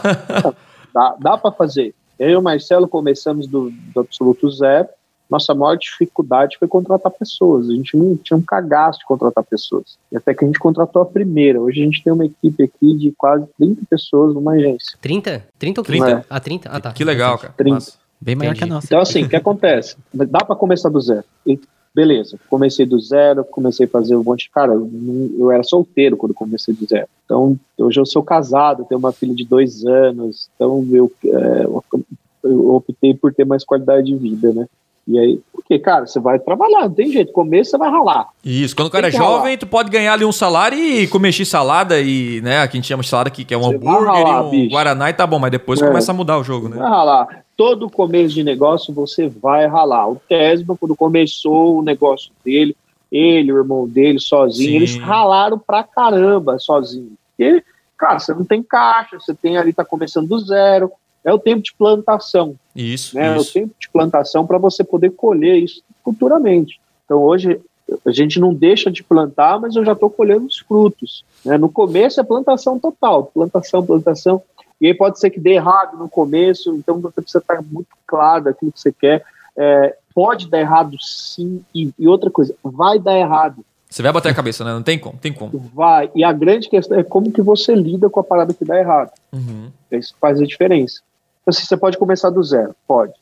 [SPEAKER 1] Dá, dá para fazer. Eu e o Marcelo começamos do, do absoluto zero, nossa maior dificuldade foi contratar pessoas. A gente não tinha um cagaço de contratar pessoas. E até que a gente contratou a primeira. Hoje a gente tem uma equipe aqui de quase 30 pessoas numa agência.
[SPEAKER 3] 30? 30 ou
[SPEAKER 2] 30?
[SPEAKER 3] 30? Ah, 30? Ah, tá.
[SPEAKER 2] Que legal, cara.
[SPEAKER 1] 30.
[SPEAKER 2] Massa.
[SPEAKER 4] Bem maior
[SPEAKER 3] Entendi.
[SPEAKER 4] que a nossa.
[SPEAKER 1] Então, assim, o que acontece? Dá para começar do zero. E, beleza, comecei do zero, comecei a fazer um monte de. Cara, eu, eu era solteiro quando comecei do zero. Então, hoje eu sou casado, tenho uma filha de dois anos. Então, eu, é, eu optei por ter mais qualidade de vida, né? E aí, porque, cara, você vai trabalhar, não tem jeito. Começo você vai ralar.
[SPEAKER 2] Isso, quando o cara é
[SPEAKER 1] que ralar.
[SPEAKER 2] jovem, tu pode ganhar ali um salário e comer x-salada e, né, a gente chama de salada aqui, que é um
[SPEAKER 1] Você
[SPEAKER 2] hambúrguer
[SPEAKER 1] ralar,
[SPEAKER 2] e um
[SPEAKER 1] bicho.
[SPEAKER 2] guaraná e tá bom, mas depois
[SPEAKER 1] É.
[SPEAKER 2] começa a mudar o jogo, né?
[SPEAKER 1] Vai ralar. Todo começo de negócio você vai ralar. O Tesma, quando começou o negócio dele, ele, o irmão dele, sozinho,
[SPEAKER 2] Sim.
[SPEAKER 1] eles ralaram pra caramba sozinho. E, cara, você não tem caixa, você tem ali, tá começando do zero. É o tempo de plantação,
[SPEAKER 2] Isso,
[SPEAKER 1] né? É o
[SPEAKER 2] isso.
[SPEAKER 1] tempo de plantação para você poder colher isso futuramente. Então hoje a gente não deixa de plantar, mas eu já estou colhendo os frutos. né? No começo é plantação total, plantação, plantação. E aí pode ser que dê errado no começo, então você precisa estar muito claro daquilo que você quer. É, pode dar errado sim, e, e outra coisa, vai dar errado.
[SPEAKER 2] Você vai bater a cabeça, né? Não tem como, tem como.
[SPEAKER 1] Vai. E a grande questão é como que você lida com a parada que dá errado.
[SPEAKER 2] Uhum.
[SPEAKER 1] Isso faz a diferença. Então, assim, você pode começar do zero, pode.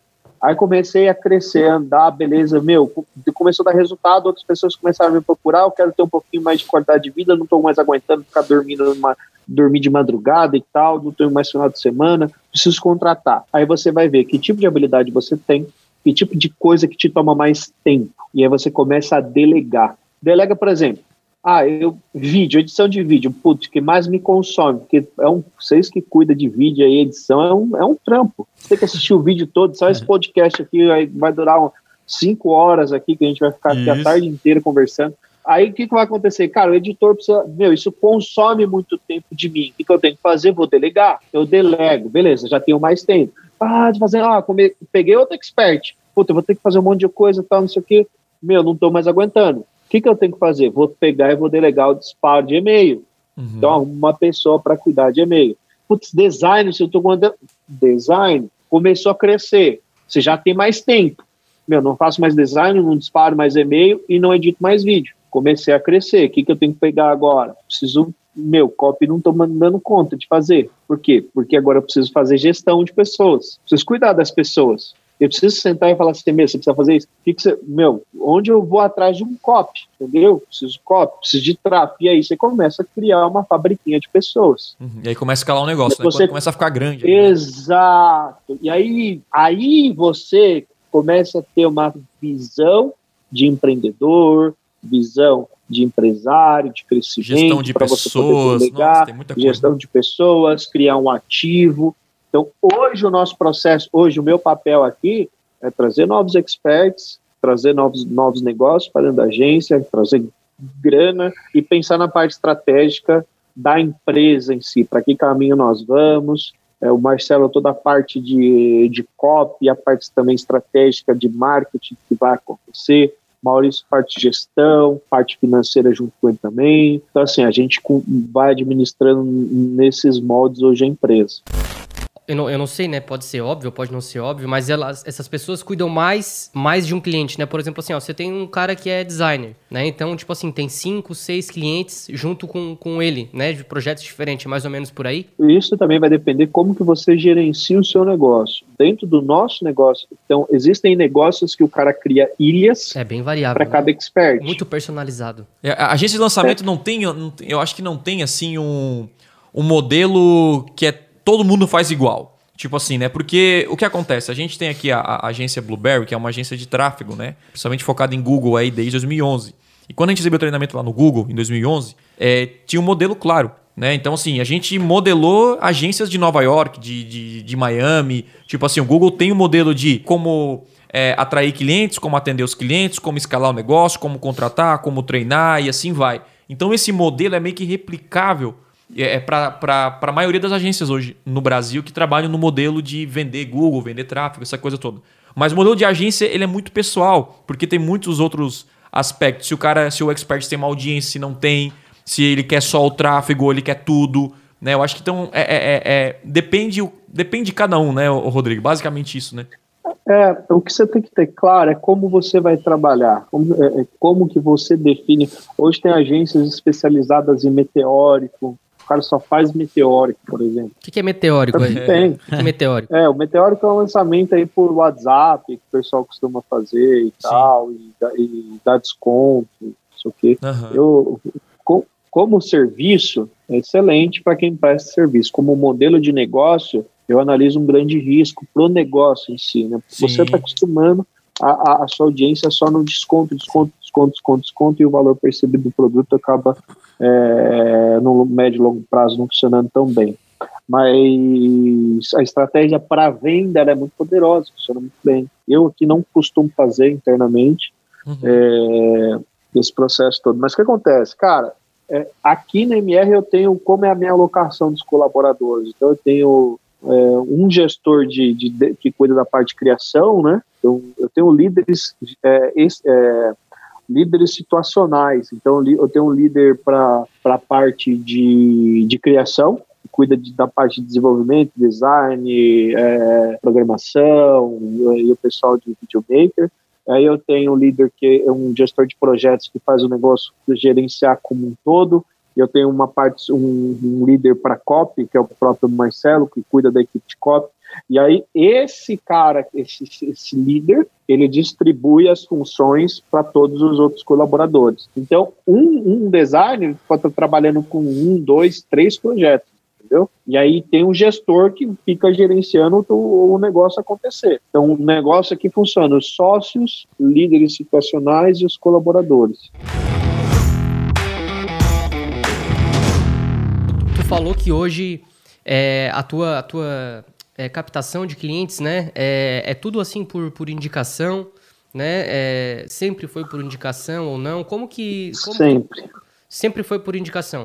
[SPEAKER 1] Aí comecei a crescer, andar, beleza, meu, começou a dar resultado, outras pessoas começaram a me procurar, eu quero ter um pouquinho mais de qualidade de vida, não estou mais aguentando ficar dormindo numa, dormir de madrugada e tal, não tenho mais final de semana, preciso contratar. Aí você vai ver que tipo de habilidade você tem, que tipo de coisa que te toma mais tempo. E aí você começa a delegar. Delega, por exemplo, ah, eu vídeo, edição de vídeo, putz, que mais me consome, porque é um, vocês que cuidam de vídeo aí, edição, é um, é um trampo. Você tem que assistir o vídeo todo, só esse podcast aqui aí vai durar um, cinco horas aqui, que a gente vai ficar aqui a tarde inteira conversando. Aí o que, que vai acontecer? Cara, o editor precisa. Meu, isso consome muito tempo de mim. O que, que eu tenho que fazer? Vou delegar. Eu delego. Beleza, já tenho mais tempo. Ah, de fazer. Ah, come- peguei outro expert. Puta, eu vou ter que fazer um monte de coisa e tal, não sei o quê. Meu, não tô mais aguentando. O que, que eu tenho que fazer? Vou pegar e vou delegar o disparo de e-mail.
[SPEAKER 2] Uhum.
[SPEAKER 1] Então, uma pessoa para cuidar de e-mail. Putz, design, se eu tô mandando. Design começou a crescer. Você já tem mais tempo. Meu, não faço mais design, não disparo mais e-mail e não edito mais vídeo. Comecei a crescer. O que, que eu tenho que pegar agora? Preciso. Meu, copy não estou dando conta de fazer. Por quê? Porque agora eu preciso fazer gestão de pessoas. Preciso cuidar das pessoas. Eu preciso sentar e falar assim, meu, você precisa fazer isso? Que, que você. Meu, onde eu vou atrás de um copy? Entendeu? Preciso de copy, preciso de tráfego. E aí você começa a criar uma fabriquinha de pessoas.
[SPEAKER 2] Uhum. E aí começa a escalar um negócio, né?
[SPEAKER 1] Você-
[SPEAKER 2] começa a ficar grande. né?
[SPEAKER 1] Exato. E aí, aí você começa a ter uma visão de empreendedor, visão de empresário, de crescimento,
[SPEAKER 2] Gestão de pessoas.
[SPEAKER 1] delegar,
[SPEAKER 2] Nossa, muita coisa.
[SPEAKER 1] gestão de pessoas, criar um ativo. Então, hoje o nosso processo, hoje o meu papel aqui é trazer novos experts, trazer novos, novos negócios para dentro da agência, trazer grana e pensar na parte estratégica da empresa em si, para que caminho nós vamos. É, o Marcelo, toda a parte de, de copy, a parte também estratégica de marketing que vai acontecer. Maurício, parte de gestão, parte financeira junto com ele também. Então, assim, a gente vai administrando nesses moldes hoje a empresa.
[SPEAKER 3] Eu não, eu não sei, né? Pode ser óbvio, pode não ser óbvio, mas elas, essas pessoas cuidam mais, mais de um cliente, né? Por exemplo, assim, ó, você tem um cara que é designer, né? Então, tipo assim, tem cinco, seis clientes junto com, com ele, né? De projetos diferentes, mais ou menos por aí.
[SPEAKER 1] Isso também vai depender como que você gerencia o seu negócio. Dentro do nosso negócio, então, existem negócios que o cara cria ilhas
[SPEAKER 3] É bem variável.
[SPEAKER 1] para
[SPEAKER 3] né?
[SPEAKER 1] cada expert.
[SPEAKER 3] Muito personalizado.
[SPEAKER 2] É, A agência de lançamento não tem, não tem- eu acho que não tem assim um, um modelo que é todo mundo faz igual. Tipo assim, né? Porque o que acontece? A gente tem aqui a, a agência Blueberry, que é uma agência de tráfego, né? Principalmente focada em Google aí desde 2011. E quando a gente recebeu o treinamento lá no Google, em 2011, é, tinha um modelo claro, né? Então, assim, a gente modelou agências de Nova York, de, de, de Miami. Tipo assim, o Google tem um modelo de como é, atrair clientes, como atender os clientes, como escalar o negócio, como contratar, como treinar e assim vai. Então esse modelo é meio que replicável é, para a maioria das agências hoje no Brasil que trabalham no modelo de vender Google, vender tráfego, essa coisa toda. Mas o modelo de agência ele é muito pessoal, porque tem muitos outros aspectos. Se o cara, se o expert tem uma audiência, se não tem, se ele quer só o tráfego ou ele quer tudo. Né? Eu acho que então é, é- é- é- depende, depende de cada um, né, Rodrigo? Basicamente isso, né?
[SPEAKER 1] É, o que você tem que ter claro é como você vai trabalhar, como, é, é como que você define. Hoje tem agências especializadas em meteórico, o cara só faz meteórico, por exemplo.
[SPEAKER 3] O que, que, é meteórico aí?
[SPEAKER 1] Tem.
[SPEAKER 3] O que, que, é meteórico?
[SPEAKER 1] É, o meteórico é um lançamento aí por WhatsApp, que o pessoal costuma fazer e Sim. tal, e, e dá desconto, não sei o quê. Uhum. Eu, como serviço, é excelente para quem presta serviço. Como modelo de negócio, eu analiso um grande risco para o negócio em si. Né? Você está acostumando a, a, a, sua audiência só no desconto, desconto, desconto, desconto, desconto, e o valor percebido do produto acaba é, no médio e longo prazo não funcionando tão bem. Mas a estratégia para venda é muito poderosa, funciona muito bem. Eu aqui não costumo fazer internamente uhum. é, esse processo todo. Mas o que acontece? Cara, é, aqui na MR eu tenho como é a minha alocação dos colaboradores. Então eu tenho um gestor de, de, de, que cuida da parte de criação, né? Então, eu tenho líderes, é, é, líderes situacionais. Então eu tenho um líder para a parte de, de criação, que cuida de, da parte de desenvolvimento, design, é, programação e o pessoal de videomaker. Aí eu tenho um líder que é um gestor de projetos que faz o negócio gerenciar como um todo. Eu tenho uma parte, um, um líder para copy, que é o próprio Marcelo, que cuida da equipe de copy. E aí esse cara, esse, esse líder, ele distribui as funções para todos os outros colaboradores. Então, um, um designer pode estar trabalhando com um, dois, três projetos entendeu? E aí tem um gestor que fica gerenciando o, o negócio acontecer. Então, o negócio aqui funciona: os sócios, líderes situacionais e os colaboradores.
[SPEAKER 3] Falou que hoje é, a tua, a tua é, captação de clientes, né, é, é tudo assim por, por indicação, né? É, sempre foi por indicação ou não? Como que como
[SPEAKER 1] sempre
[SPEAKER 3] sempre foi por indicação?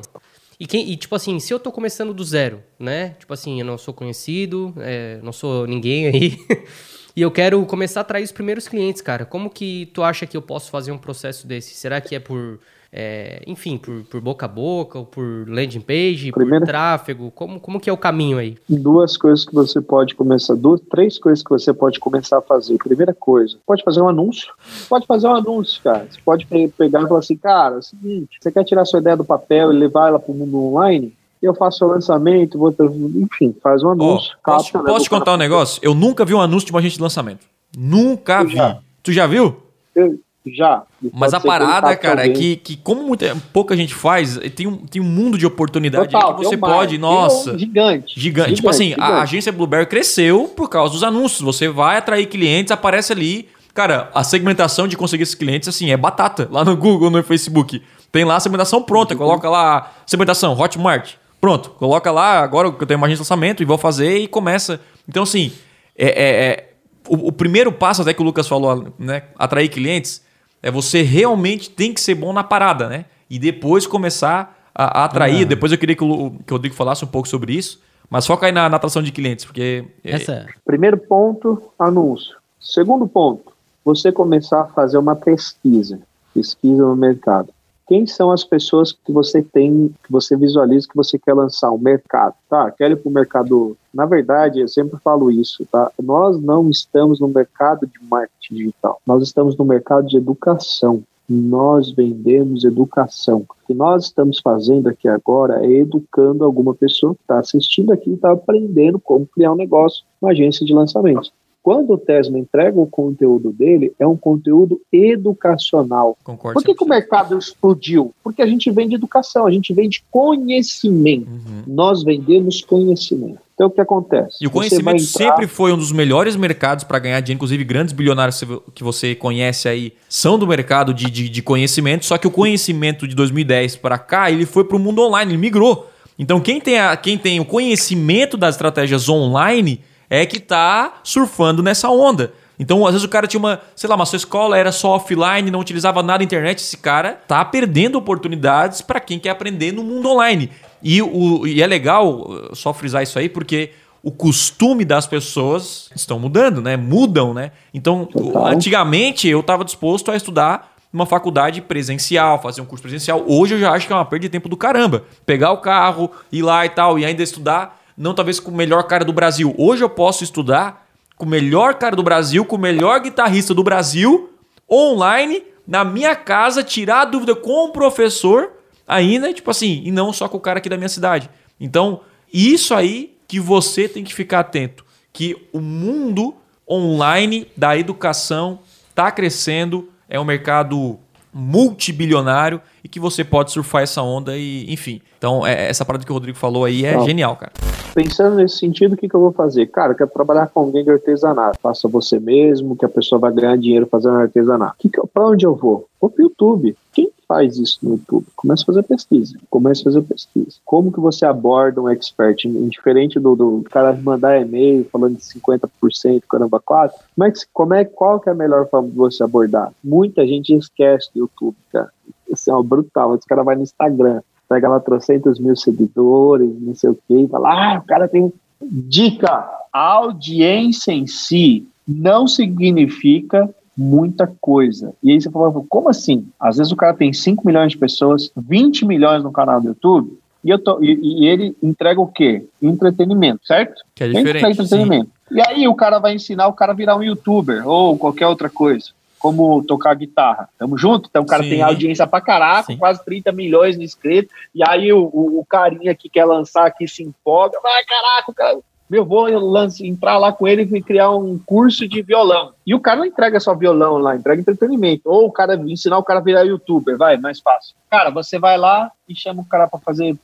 [SPEAKER 3] E, quem, e, tipo assim, se eu tô começando do zero, né? Tipo assim, eu não sou conhecido, é, não sou ninguém aí. e eu quero começar a atrair os primeiros clientes, cara. Como que tu acha que eu posso fazer um processo desse? Será que é por é, enfim, por, por, boca a boca, ou por landing page, Primeiro, por tráfego? Como, como que é o caminho aí?
[SPEAKER 1] Duas coisas que você pode começar, duas, três coisas que você pode começar a fazer. Primeira coisa, pode fazer um anúncio. Pode fazer um anúncio, cara. Você pode pegar e falar assim, cara, é o seguinte, você quer tirar sua ideia do papel e levar ela para o mundo online? eu faço o lançamento, vou ter, enfim, faz um anúncio.
[SPEAKER 2] Oh, posso, capta, posso te contar um negócio? Eu nunca vi um anúncio de uma agente de lançamento. Nunca eu vi. Já. Tu já viu?
[SPEAKER 1] Eu, já.
[SPEAKER 2] Mas a parada, cara, é que, que como muita, pouca gente faz, tem um, tem um mundo de oportunidade Total, que você pode, nossa.
[SPEAKER 1] Um gigante,
[SPEAKER 2] gigante. Gigante. Tipo assim, gigante. a agência Blueberry cresceu por causa dos anúncios. Você vai atrair clientes, aparece ali. Cara, a segmentação de conseguir esses clientes, assim, é batata. Lá no Google, no Facebook. Tem lá a segmentação pronta. Uhum. Coloca lá, segmentação, Hotmart. Pronto. Coloca lá, agora que eu tenho agência de lançamento e vou fazer e começa. Então, assim, é, é, é o, o, primeiro passo, até que o Lucas falou, né? Atrair clientes é você realmente tem que ser bom na parada, né? E depois começar a, a atrair. Depois eu queria que o, que o Rodrigo falasse um pouco sobre isso. Mas foca aí na, na atração de clientes, porque.
[SPEAKER 1] É Essa... É... Primeiro ponto, anúncio. Segundo ponto, você começar a fazer uma pesquisa. Pesquisa no mercado quem são as pessoas que você tem, que você visualiza que você quer lançar, o mercado, tá? Quer ir para o mercado. Na verdade, eu sempre falo isso, tá? Nós não estamos no mercado de marketing digital, nós estamos no mercado de educação. Nós vendemos educação. O que nós estamos fazendo aqui agora é educando alguma pessoa que está assistindo aqui e está aprendendo como criar um negócio, uma agência de lançamentos. Quando o Tesla entrega o conteúdo dele, é um conteúdo educacional. Concordo Por que, que o mercado explodiu? Porque a gente vende educação, a gente vende conhecimento. Uhum. Nós vendemos conhecimento. Então, o que acontece?
[SPEAKER 2] E o conhecimento entrar... sempre foi um dos melhores mercados para ganhar dinheiro. Inclusive, grandes bilionários que você conhece aí são do mercado de, de, de conhecimento. Só que o conhecimento de 2010 para cá, ele foi para o mundo online, ele migrou. Então, quem tem, a, quem tem o conhecimento das estratégias online é que tá surfando nessa onda. Então, às vezes o cara tinha uma, sei lá, uma sua escola era só offline, não utilizava nada na internet. Esse cara tá perdendo oportunidades para quem quer aprender no mundo online. E, o, e é legal só frisar isso aí, porque o costume das pessoas estão mudando, né? Mudam, né? Então, Total. antigamente eu estava disposto a estudar numa faculdade presencial, fazer um curso presencial. Hoje eu já acho que é uma perda de tempo do caramba. Pegar o carro, ir lá e tal, e ainda estudar não talvez com o melhor cara do Brasil. Hoje eu posso estudar com o melhor cara do Brasil, com o melhor guitarrista do Brasil, online, na minha casa, tirar a dúvida com o professor, ainda, tipo assim, e não só com o cara aqui da minha cidade. Então, isso aí que você tem que ficar atento, que o mundo online da educação está crescendo, é um mercado multibilionário e que você pode surfar essa onda e, enfim. Então, é, essa parada que o Rodrigo falou aí é genial, cara.
[SPEAKER 1] Pensando nesse sentido, o que, que eu vou fazer? Cara, eu quero trabalhar com alguém de artesanato. Faça você mesmo, que a pessoa vai ganhar dinheiro fazendo artesanato. Que que, pra onde eu vou? Vou pro YouTube. Quem faz isso no YouTube? Começa a fazer pesquisa. Começa a fazer pesquisa. Como que você aborda um expert? Indiferente do, do cara mandar e-mail falando de 50%, caramba, 4. Como é como é, qual que é a melhor forma de você abordar? Muita gente esquece do YouTube, cara. Isso é brutal. Esse cara vai no Instagram, pega lá trocentos mil seguidores, não sei o que, e fala, ah, o cara tem... Dica! A audiência em si não significa muita coisa. E aí você fala, como assim? Às vezes o cara tem 5 milhões de pessoas, 20 milhões no canal do YouTube, e, eu tô, e, e ele entrega o quê? Entretenimento, certo?
[SPEAKER 2] Que é diferente.
[SPEAKER 1] entretenimento. Sim. E aí o cara vai ensinar o cara a virar um youtuber ou qualquer outra coisa. Como tocar guitarra. Tamo junto? Então o cara Sim. tem audiência pra caraca, Sim. quase 30 milhões de inscritos. E aí o, o, o, carinha que quer lançar aqui se empolga. Vai, caraca, o cara, meu, vou lance, entrar lá com ele e criar um curso de violão. E o cara não entrega só violão lá, entrega entretenimento. Ou o cara ensinar o cara a virar youtuber, vai, mais fácil. Cara, você vai lá e chama o cara para fazer,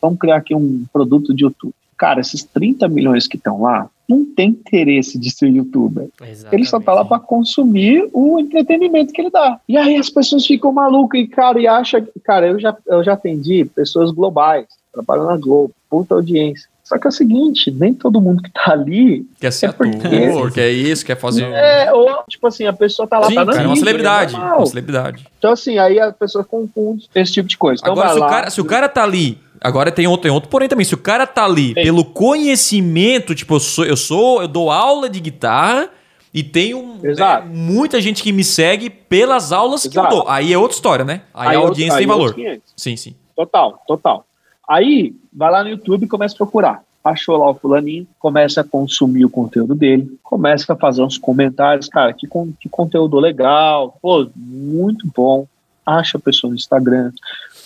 [SPEAKER 1] vamos criar aqui um produto de YouTube. Cara, esses 30 milhões que estão lá, não tem interesse de ser youtuber. Exatamente. Ele só tá lá para consumir o entretenimento que ele dá. E aí as pessoas ficam malucas e, cara, e acha que, cara, eu já, eu já atendi pessoas globais, trabalham na Globo, puta audiência. Só que é o seguinte, nem todo mundo que tá ali.
[SPEAKER 2] Quer ser é ator, quer isso, quer fazer.
[SPEAKER 1] É, ou, tipo assim, a pessoa tá lá
[SPEAKER 2] Sim,
[SPEAKER 1] tá
[SPEAKER 2] cara, é uma celebridade. É uma celebridade.
[SPEAKER 1] Então, assim, aí a pessoa confunde esse tipo de coisa. Então,
[SPEAKER 2] Agora, se,
[SPEAKER 1] lá,
[SPEAKER 2] o cara, se o cara tá ali Agora tem outro, tem outro porém também. Se o cara tá ali Sim. pelo conhecimento, tipo, eu sou, eu sou, eu dou aula de guitarra e tenho né, muita gente que me segue pelas aulas Exato. que eu dou. Aí é outra história, né? Aí, aí a audiência aí tem valor. Sim, sim.
[SPEAKER 1] Total, total. Aí, vai lá no YouTube e começa a procurar. Achou lá o fulaninho, começa a consumir o conteúdo dele, começa a fazer uns comentários, cara, que, que conteúdo legal, pô, muito bom. Acha a pessoa no Instagram,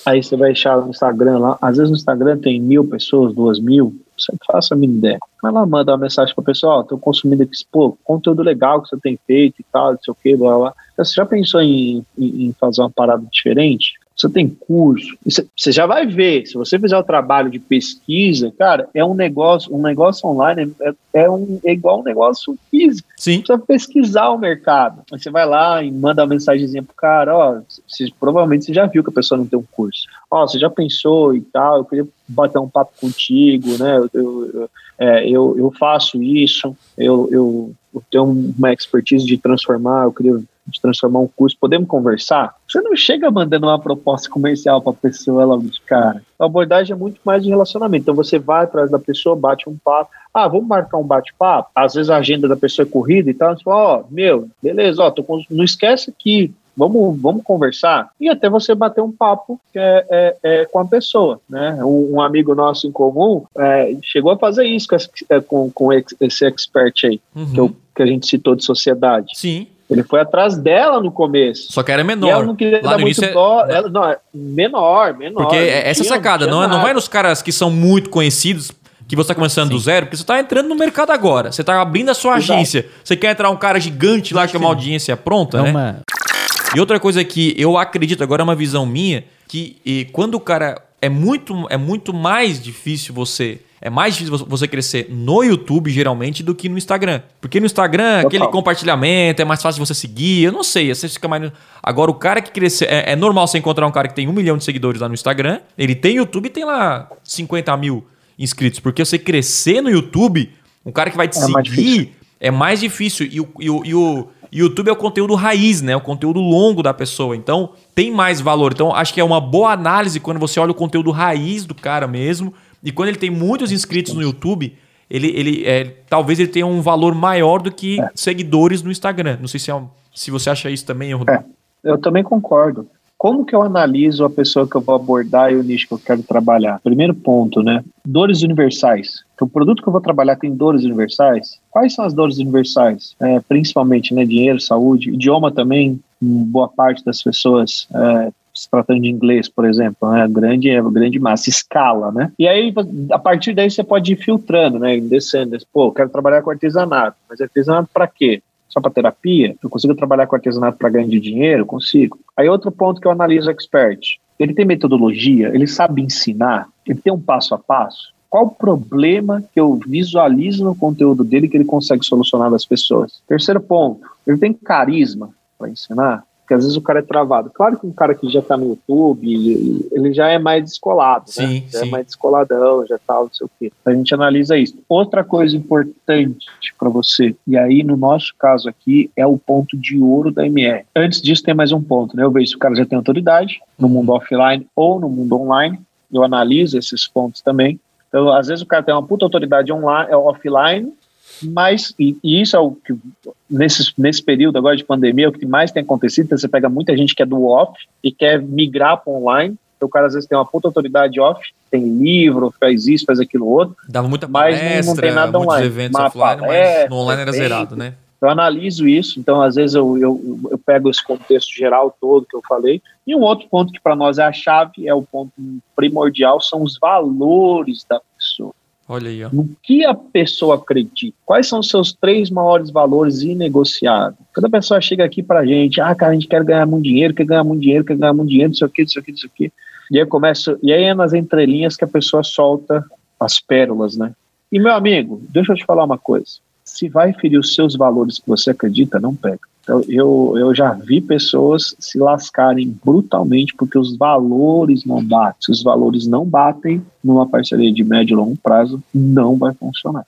[SPEAKER 1] aí você vai achar no Instagram lá, às vezes no Instagram tem mil pessoas, duas mil, você faça a mínima ideia. Lá, manda uma mensagem para o pessoal, tô consumindo aqui, pô, conteúdo legal que você tem feito e tal, não sei o que, blá, blá. Você já pensou em, em, em fazer uma parada diferente? Você tem curso, você já vai ver, se você fizer o trabalho de pesquisa, cara, é um negócio, um negócio online é, é, um, é igual um negócio físico.
[SPEAKER 2] Sim.
[SPEAKER 1] Você precisa pesquisar o mercado. Aí você vai lá e manda uma mensagenzinha pro cara, ó, você, provavelmente você já viu que a pessoa não tem um curso. Ó, você já pensou e tal, eu queria bater um papo contigo, né? Eu, eu, eu, é, eu, eu faço isso, eu, eu, eu tenho uma expertise de transformar, eu queria de transformar um curso, podemos conversar? Você não chega mandando uma proposta comercial para a pessoa logo de cara. A abordagem é muito mais de relacionamento. Então você vai atrás da pessoa, bate um papo. Ah, vamos marcar um bate-papo? Às vezes a agenda da pessoa é corrida e tal. Você fala, ó, oh, meu, beleza, ó, com... não esquece que vamos, vamos conversar e até você bater um papo é, é, é, com a pessoa, né? Um, um amigo nosso em comum é, chegou a fazer isso com, é, com, com esse expert aí, uhum. que, eu, que a gente citou de sociedade.
[SPEAKER 2] Sim.
[SPEAKER 1] Ele foi atrás dela no começo.
[SPEAKER 2] Só que era menor. E
[SPEAKER 1] ela não queria Lá dar muito dó. É... Ela, não, menor, menor.
[SPEAKER 2] Porque essa sacada, não, é, não vai nos caras que são muito conhecidos, que você está começando Sim. do zero, porque você está entrando no mercado agora. Você está abrindo a sua Exato. agência. Você quer entrar um cara gigante lá que é uma audiência pronta, né? Uma... E outra coisa que eu acredito, agora é uma visão minha, que e, quando o cara é muito, é muito mais difícil você é mais difícil você crescer no YouTube, geralmente, do que no Instagram. Porque no Instagram, Total. aquele compartilhamento, é mais fácil você seguir. Eu não sei, você fica mais. Agora, o cara que crescer. É, é, normal você encontrar um cara que tem um milhão de seguidores lá no Instagram. Ele tem YouTube e tem lá 50 mil inscritos. Porque você crescer no YouTube, um cara que vai te é seguir mais é mais difícil. E o, e o, e o YouTube é o conteúdo raiz, né? O conteúdo longo da pessoa. Então, tem mais valor. Então, acho que é uma boa análise quando você olha o conteúdo raiz do cara mesmo e quando ele tem muitos inscritos no YouTube, ele, ele é, talvez ele tenha um valor maior do que é. seguidores no Instagram. Não sei se, é um, se você acha isso também, Rodrigo.
[SPEAKER 1] É, eu também concordo. como que eu analiso a pessoa que eu vou abordar e o nicho que eu quero trabalhar? Primeiro ponto, né? Dores universais. Que o produto que eu vou trabalhar tem dores universais. Quais são as dores universais? É, principalmente, né? Dinheiro, saúde, idioma também. Boa parte das pessoas é, se tratando de inglês, por exemplo, né? grande, é grande massa, escala, né? E aí, a partir daí, você pode ir filtrando, né? Descendo. Pô, quero trabalhar com artesanato, mas artesanato para quê? Só para terapia? Eu consigo trabalhar com artesanato para ganho de dinheiro? Consigo. Aí, outro ponto que eu analiso expert. Ele tem metodologia, ele sabe ensinar, ele tem um passo a passo. Qual o problema que eu visualizo no conteúdo dele que ele consegue solucionar das pessoas? Terceiro ponto, ele tem carisma para ensinar? Porque às vezes o cara é travado. Claro que um cara que já está no YouTube, ele, já é mais descolado, né? sim, né? Já sim. é mais descoladão, já tal, tá, não sei o quê. A gente analisa isso. Outra coisa importante para você, e aí no nosso caso aqui, é o ponto de ouro da MR. Antes disso, tem mais um ponto, né? Eu vejo se o cara já tem autoridade no mundo offline ou no mundo online. Eu analiso esses pontos também. Então, às vezes o cara tem uma puta autoridade online, é offline, mas, e, e, isso é o que, nesse, nesse período agora de pandemia, o que mais tem acontecido, então você pega muita gente que é do off e quer migrar para online, então o cara às vezes tem uma puta autoridade off, tem livro, faz isso, faz aquilo outro.
[SPEAKER 2] Dava muita palestra, mas não, não tem nada online. eventos offline, palestra, mas no online era zerado, né?
[SPEAKER 1] Eu analiso isso, então às vezes eu, eu, eu pego esse contexto geral todo que eu falei. E um outro ponto que para nós é a chave, é o ponto primordial, são os valores da.
[SPEAKER 2] Olha aí, ó.
[SPEAKER 1] No que a pessoa acredita? Quais são os seus três maiores valores inegociáveis? Quando a pessoa chega aqui pra gente, ah, cara, a gente quer ganhar muito dinheiro, quer ganhar muito dinheiro, quer ganhar muito dinheiro, não sei o que, não sei o que, não sei o que. E aí começa, e aí é nas entrelinhas que a pessoa solta as pérolas, né? E meu amigo, deixa eu te falar uma coisa. Se vai ferir os seus valores que você acredita, não pega. Eu, eu, eu, já vi pessoas se lascarem brutalmente porque os valores não batem. Se os valores não batem numa parceria de médio e longo prazo, não vai funcionar.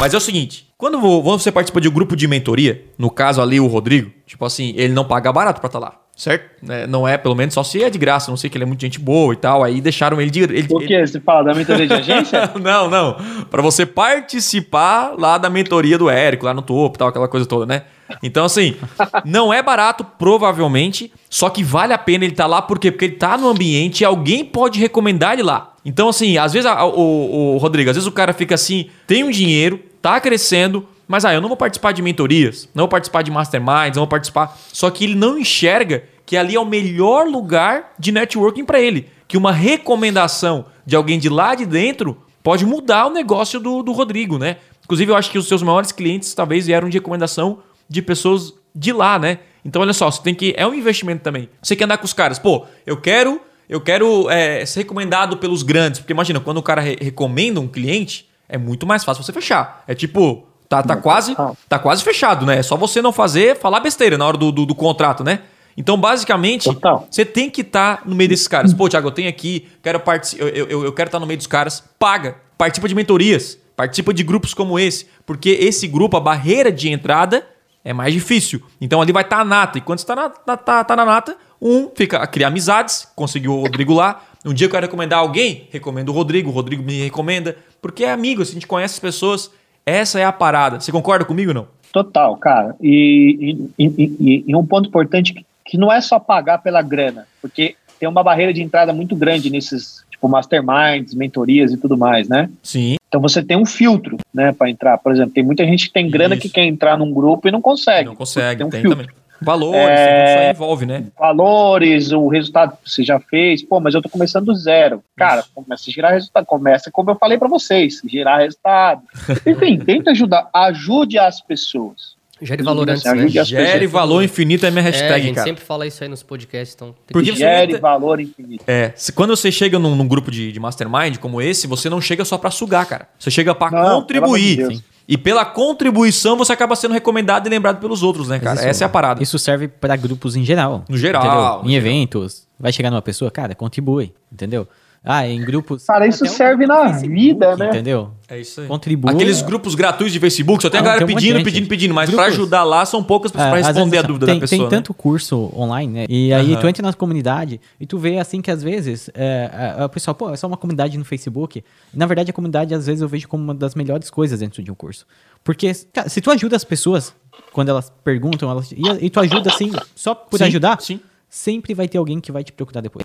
[SPEAKER 2] Mas é o seguinte, quando você participa de um grupo de mentoria, no caso ali o Rodrigo, tipo assim, ele não paga barato para estar tá lá. Certo? É, não é, pelo menos, só se é de graça. Não sei que ele é muito gente boa e tal. Aí deixaram ele de. Ele,
[SPEAKER 1] Por quê? Ele... Você fala da mentoria de agência?
[SPEAKER 2] não, não. Para você participar lá da mentoria do Érico, lá no topo tal, aquela coisa toda, né? Então, assim, não é barato, provavelmente, só que vale a pena ele estar tá lá, por quê? Porque ele tá no ambiente e alguém pode recomendar ele lá. Então, assim, às vezes, a, o, o Rodrigo, às vezes o cara fica assim, tem um dinheiro, tá crescendo, mas ah, eu não vou participar de mentorias, não vou participar de masterminds, não vou participar. Só que ele não enxerga que ali é o melhor lugar de networking para ele. Que uma recomendação de alguém de lá de dentro pode mudar o negócio do, do Rodrigo, né? Inclusive, eu acho que os seus maiores clientes talvez vieram de recomendação de pessoas de lá, né? Então, olha só, você tem que. É um investimento também. Você quer andar com os caras, pô, eu quero. Eu quero é, ser recomendado pelos grandes. Porque imagina, quando o cara re recomenda um cliente, é muito mais fácil você fechar. É tipo, Tá, tá, quase, tá quase fechado, né? É só você não fazer, falar besteira na hora do, do, do contrato, né? Então, basicamente, Total. você tem que estar tá no meio desses caras. Pô, Thiago, eu tenho aqui, quero eu, eu, eu quero estar tá no meio dos caras. Paga. Participa de mentorias. Participa de grupos como esse. Porque esse grupo, a barreira de entrada é mais difícil. Então ali vai estar tá a nata. E quando você está na, na, tá, tá na nata, um fica a criar amizades, conseguiu o Rodrigo lá. Um dia eu quero recomendar alguém, recomendo o Rodrigo, o Rodrigo me recomenda. Porque é amigo, a gente conhece as pessoas. Essa é a parada. Você concorda comigo ou não?
[SPEAKER 1] Total, cara. E, e, e, e, um ponto importante que, que não é só pagar pela grana, porque tem uma barreira de entrada muito grande nesses tipo masterminds, mentorias e tudo mais, né?
[SPEAKER 2] Sim.
[SPEAKER 1] Então você tem um filtro, né, para entrar. Por exemplo, tem muita gente que tem grana Isso. que quer entrar num grupo e não consegue.
[SPEAKER 2] Não consegue, tem, um tem filtro. também. Valores, é, isso envolve, né?
[SPEAKER 1] Valores, o resultado que você já fez. Pô, mas eu tô começando do zero. Cara, isso. começa a girar resultado. Começa como eu falei para vocês, girar resultado. Enfim, tenta ajudar. Ajude as pessoas.
[SPEAKER 3] Gere valor antes, né?
[SPEAKER 2] Gere valor infinito é minha hashtag, é, a gente cara.
[SPEAKER 3] sempre fala isso aí nos podcasts, então...
[SPEAKER 1] Porque gere valor infinito.
[SPEAKER 2] É, se, quando você chega num, num, grupo de, de mastermind como esse, você não chega só para sugar, cara. Você chega para contribuir. E pela contribuição você acaba sendo recomendado e lembrado pelos outros, né, cara? Isso, Essa é a parada.
[SPEAKER 4] Isso serve para grupos em geral.
[SPEAKER 2] No geral.
[SPEAKER 4] Entendeu? Em eventos. Vai chegar numa pessoa, cara, contribui, entendeu? Ah, em grupos.
[SPEAKER 1] Cara, isso serve um na vida, né?
[SPEAKER 4] Entendeu?
[SPEAKER 2] É isso aí.
[SPEAKER 4] Contribui.
[SPEAKER 2] Aqueles grupos gratuitos de Facebook, só tem a galera tem pedindo, pedindo, pedindo, mas grupos, pra ajudar lá são poucas pessoas é, pra responder a dúvida
[SPEAKER 4] tem,
[SPEAKER 2] da pessoa.
[SPEAKER 4] Tem
[SPEAKER 2] né?
[SPEAKER 4] tanto curso online, né? E aí tu entra na comunidade e tu vê assim que às vezes é, a, a pessoa, pô, é só uma comunidade no Facebook. Na verdade, a comunidade às vezes eu vejo como uma das melhores coisas dentro de um curso. Porque, cara, se tu ajuda as pessoas, quando elas perguntam, elas, e, e tu ajuda assim, só por
[SPEAKER 2] Sim,
[SPEAKER 4] ajudar,
[SPEAKER 2] sim.
[SPEAKER 4] sempre vai ter alguém que vai te procurar depois.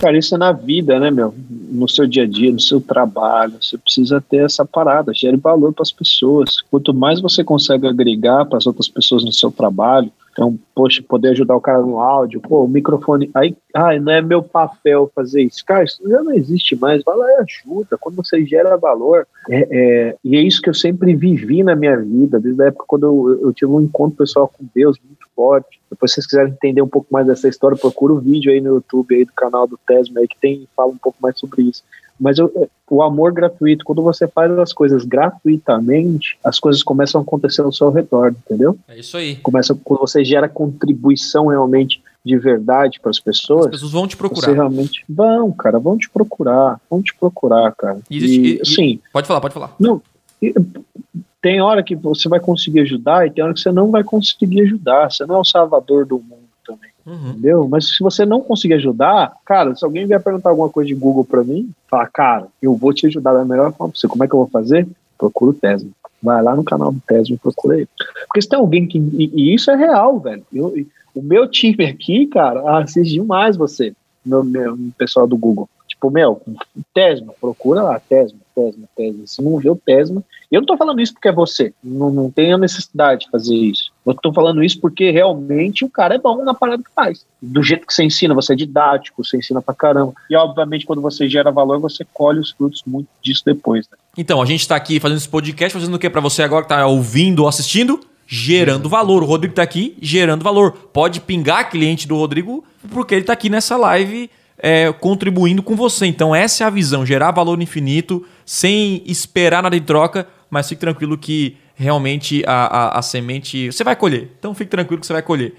[SPEAKER 1] Cara, isso é na vida, né, meu? No seu dia a dia, no seu trabalho, você precisa ter essa parada, gere valor para as pessoas. Quanto mais você consegue agregar para as outras pessoas no seu trabalho, então, poxa, poder ajudar o cara no áudio, pô, o microfone, aí, ai, não é meu papel fazer isso. Cara, isso já não existe mais, vai lá e ajuda. Quando você gera valor, é, é, e é isso que eu sempre vivi na minha vida, desde a época quando eu, eu tive um encontro pessoal com Deus muito forte. Depois, se vocês quiserem entender um pouco mais dessa história, procura o vídeo aí no YouTube aí do canal do Tesma aí que tem fala um pouco mais sobre isso. Mas eu, o amor gratuito, quando você faz as coisas gratuitamente, as coisas começam a acontecer ao seu redor, entendeu?
[SPEAKER 2] É isso aí.
[SPEAKER 1] Começa quando você gera contribuição realmente de verdade para as pessoas.
[SPEAKER 2] As pessoas vão te
[SPEAKER 1] Você
[SPEAKER 2] procurar.
[SPEAKER 1] realmente vão, cara, vão te procurar, vão te procurar, cara.
[SPEAKER 2] E existe-
[SPEAKER 1] E, assim,
[SPEAKER 2] Pode falar, pode falar.
[SPEAKER 1] não, e- tem hora que você vai conseguir ajudar e tem hora que você não vai conseguir ajudar. Você não é o salvador do mundo
[SPEAKER 2] Uhum.
[SPEAKER 1] entendeu? Mas se você não conseguir ajudar, cara, se alguém vier perguntar alguma coisa de Google pra mim, fala, cara, eu vou te ajudar da melhor forma pra você. Como é que eu vou fazer? Procura o Tesla. Vai lá no canal do Tesla e procura ele. Porque se tem alguém que. E, e isso é real, velho. Eu- e- o meu time aqui, cara, assiste demais você, meu, meu pessoal do Google. Tipo, meu, Tesma, procura lá, Tesma, Tesma, Tesma. Se não vê o Tesma. Eu não tô falando isso porque é você. Não, não tem a necessidade de fazer isso. Eu tô falando isso porque realmente o cara é bom na parada que faz. Do jeito que você ensina, você é didático, você ensina pra caramba. E obviamente, quando você gera valor, você colhe os frutos muito disso depois, né?
[SPEAKER 2] Então, a gente tá aqui fazendo esse podcast, fazendo o que pra você agora que tá ouvindo ou assistindo? Gerando valor. O Rodrigo tá aqui gerando valor. Pode pingar cliente do Rodrigo porque ele tá aqui nessa live é, contribuindo com você. Então, essa é a visão: gerar valor infinito sem esperar nada em troca, mas fique tranquilo que realmente a, a, a semente você vai colher. Então, fique tranquilo que você vai colher.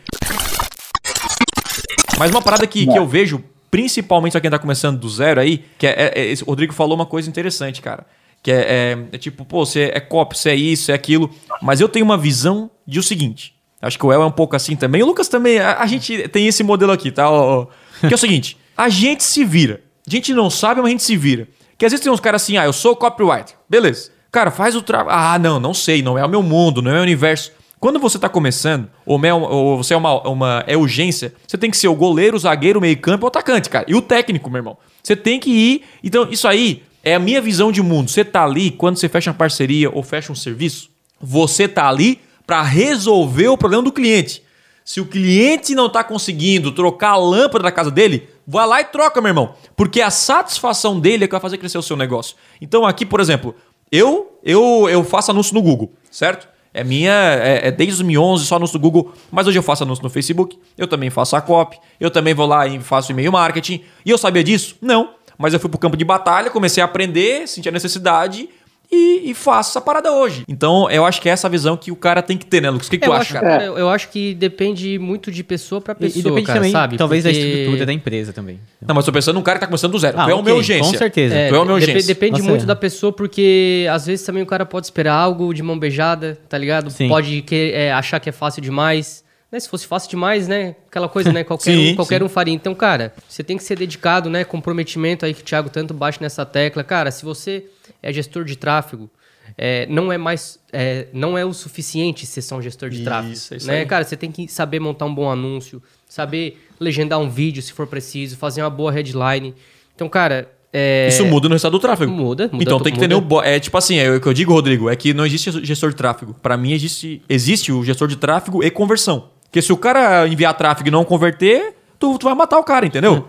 [SPEAKER 2] Mas uma parada que, que eu vejo, principalmente pra quem tá começando do zero aí, que é, é- é- o Rodrigo falou uma coisa interessante, cara. Que é, é- é tipo, pô, você é copy, você é isso, é aquilo. Mas eu tenho uma visão de o seguinte. Acho que o El é um pouco assim também. O Lucas também. A, a gente tem esse modelo aqui, tá? ó, ó. que é o seguinte: a gente se vira. A gente não sabe, mas a gente se vira. Que às vezes tem uns caras assim, ah, eu sou copywriter. Beleza. Cara, faz o trabalho. Ah, não, não sei, não é o meu mundo, não é o universo. Quando você tá começando, ou, me- ou você é uma, uma é urgência, você tem que ser o goleiro, o zagueiro, o meio-campo o atacante, cara. E o técnico, meu irmão. Você tem que ir. Então, isso aí é a minha visão de mundo. Você tá ali, quando você fecha uma parceria ou fecha um serviço, você tá ali para resolver o problema do cliente. Se o cliente não tá conseguindo trocar a lâmpada da casa dele, vai lá e troca, meu irmão. Porque a satisfação dele é que vai fazer crescer o seu negócio. Então, aqui, por exemplo, eu eu, eu faço anúncio no Google, certo? É minha, é, é desde 2011 só anúncio no Google, mas hoje eu faço anúncio no Facebook, eu também faço a copy, eu também vou lá e faço e-mail marketing. E eu sabia disso? Não. Mas eu fui pro campo de batalha, comecei a aprender, senti a necessidade e, e faço essa parada hoje. Então, eu acho que é essa visão que o cara tem que ter, né, Lucas? O que, que tu
[SPEAKER 3] eu,
[SPEAKER 2] acha,
[SPEAKER 3] acho,
[SPEAKER 2] cara?
[SPEAKER 3] eu, eu acho que depende muito de pessoa pra
[SPEAKER 4] E,
[SPEAKER 3] pessoa,
[SPEAKER 4] e depende
[SPEAKER 3] cara,
[SPEAKER 4] também,
[SPEAKER 3] sabe?
[SPEAKER 4] talvez,
[SPEAKER 3] Porque-
[SPEAKER 4] da estrutura da empresa também.
[SPEAKER 2] Não, mas tô pensando num cara que tá começando do zero.
[SPEAKER 4] Ah,
[SPEAKER 2] tu é uma
[SPEAKER 4] ok,
[SPEAKER 2] urgência.
[SPEAKER 4] com certeza.
[SPEAKER 3] É,
[SPEAKER 2] Tu é uma urgência.
[SPEAKER 3] depende
[SPEAKER 4] Nossa,
[SPEAKER 3] muito
[SPEAKER 4] é.
[SPEAKER 3] da pessoa, porque às vezes também o cara pode esperar algo de mão beijada, tá ligado?
[SPEAKER 4] Sim.
[SPEAKER 3] Pode que, é, achar que é fácil demais. Né? Se fosse fácil demais, né? Aquela coisa, né? Qualquer,
[SPEAKER 2] Sim,
[SPEAKER 3] um, qualquer
[SPEAKER 2] sim.
[SPEAKER 3] um faria. Então, cara, você tem que ser dedicado, né? Comprometimento aí que o Thiago tanto bate nessa tecla. Cara, se você é gestor de tráfego, é, não é mais. é, não é o suficiente ser só um gestor de
[SPEAKER 2] Isso,
[SPEAKER 3] tráfego.
[SPEAKER 2] é isso
[SPEAKER 3] né?
[SPEAKER 2] aí.
[SPEAKER 3] Cara, você tem que saber montar um bom anúncio, saber legendar um vídeo se for preciso, fazer uma boa headline. Então, cara. É,
[SPEAKER 2] Isso muda no resultado do tráfego.
[SPEAKER 3] Muda, muda
[SPEAKER 2] Então tem que
[SPEAKER 3] muda.
[SPEAKER 2] entender o. É tipo assim, é o que eu digo, Rodrigo, é que não existe gestor de tráfego. Pra mim existe, existe o gestor de tráfego e conversão. Porque se o cara enviar tráfego e não converter, tu, tu vai matar o cara, entendeu?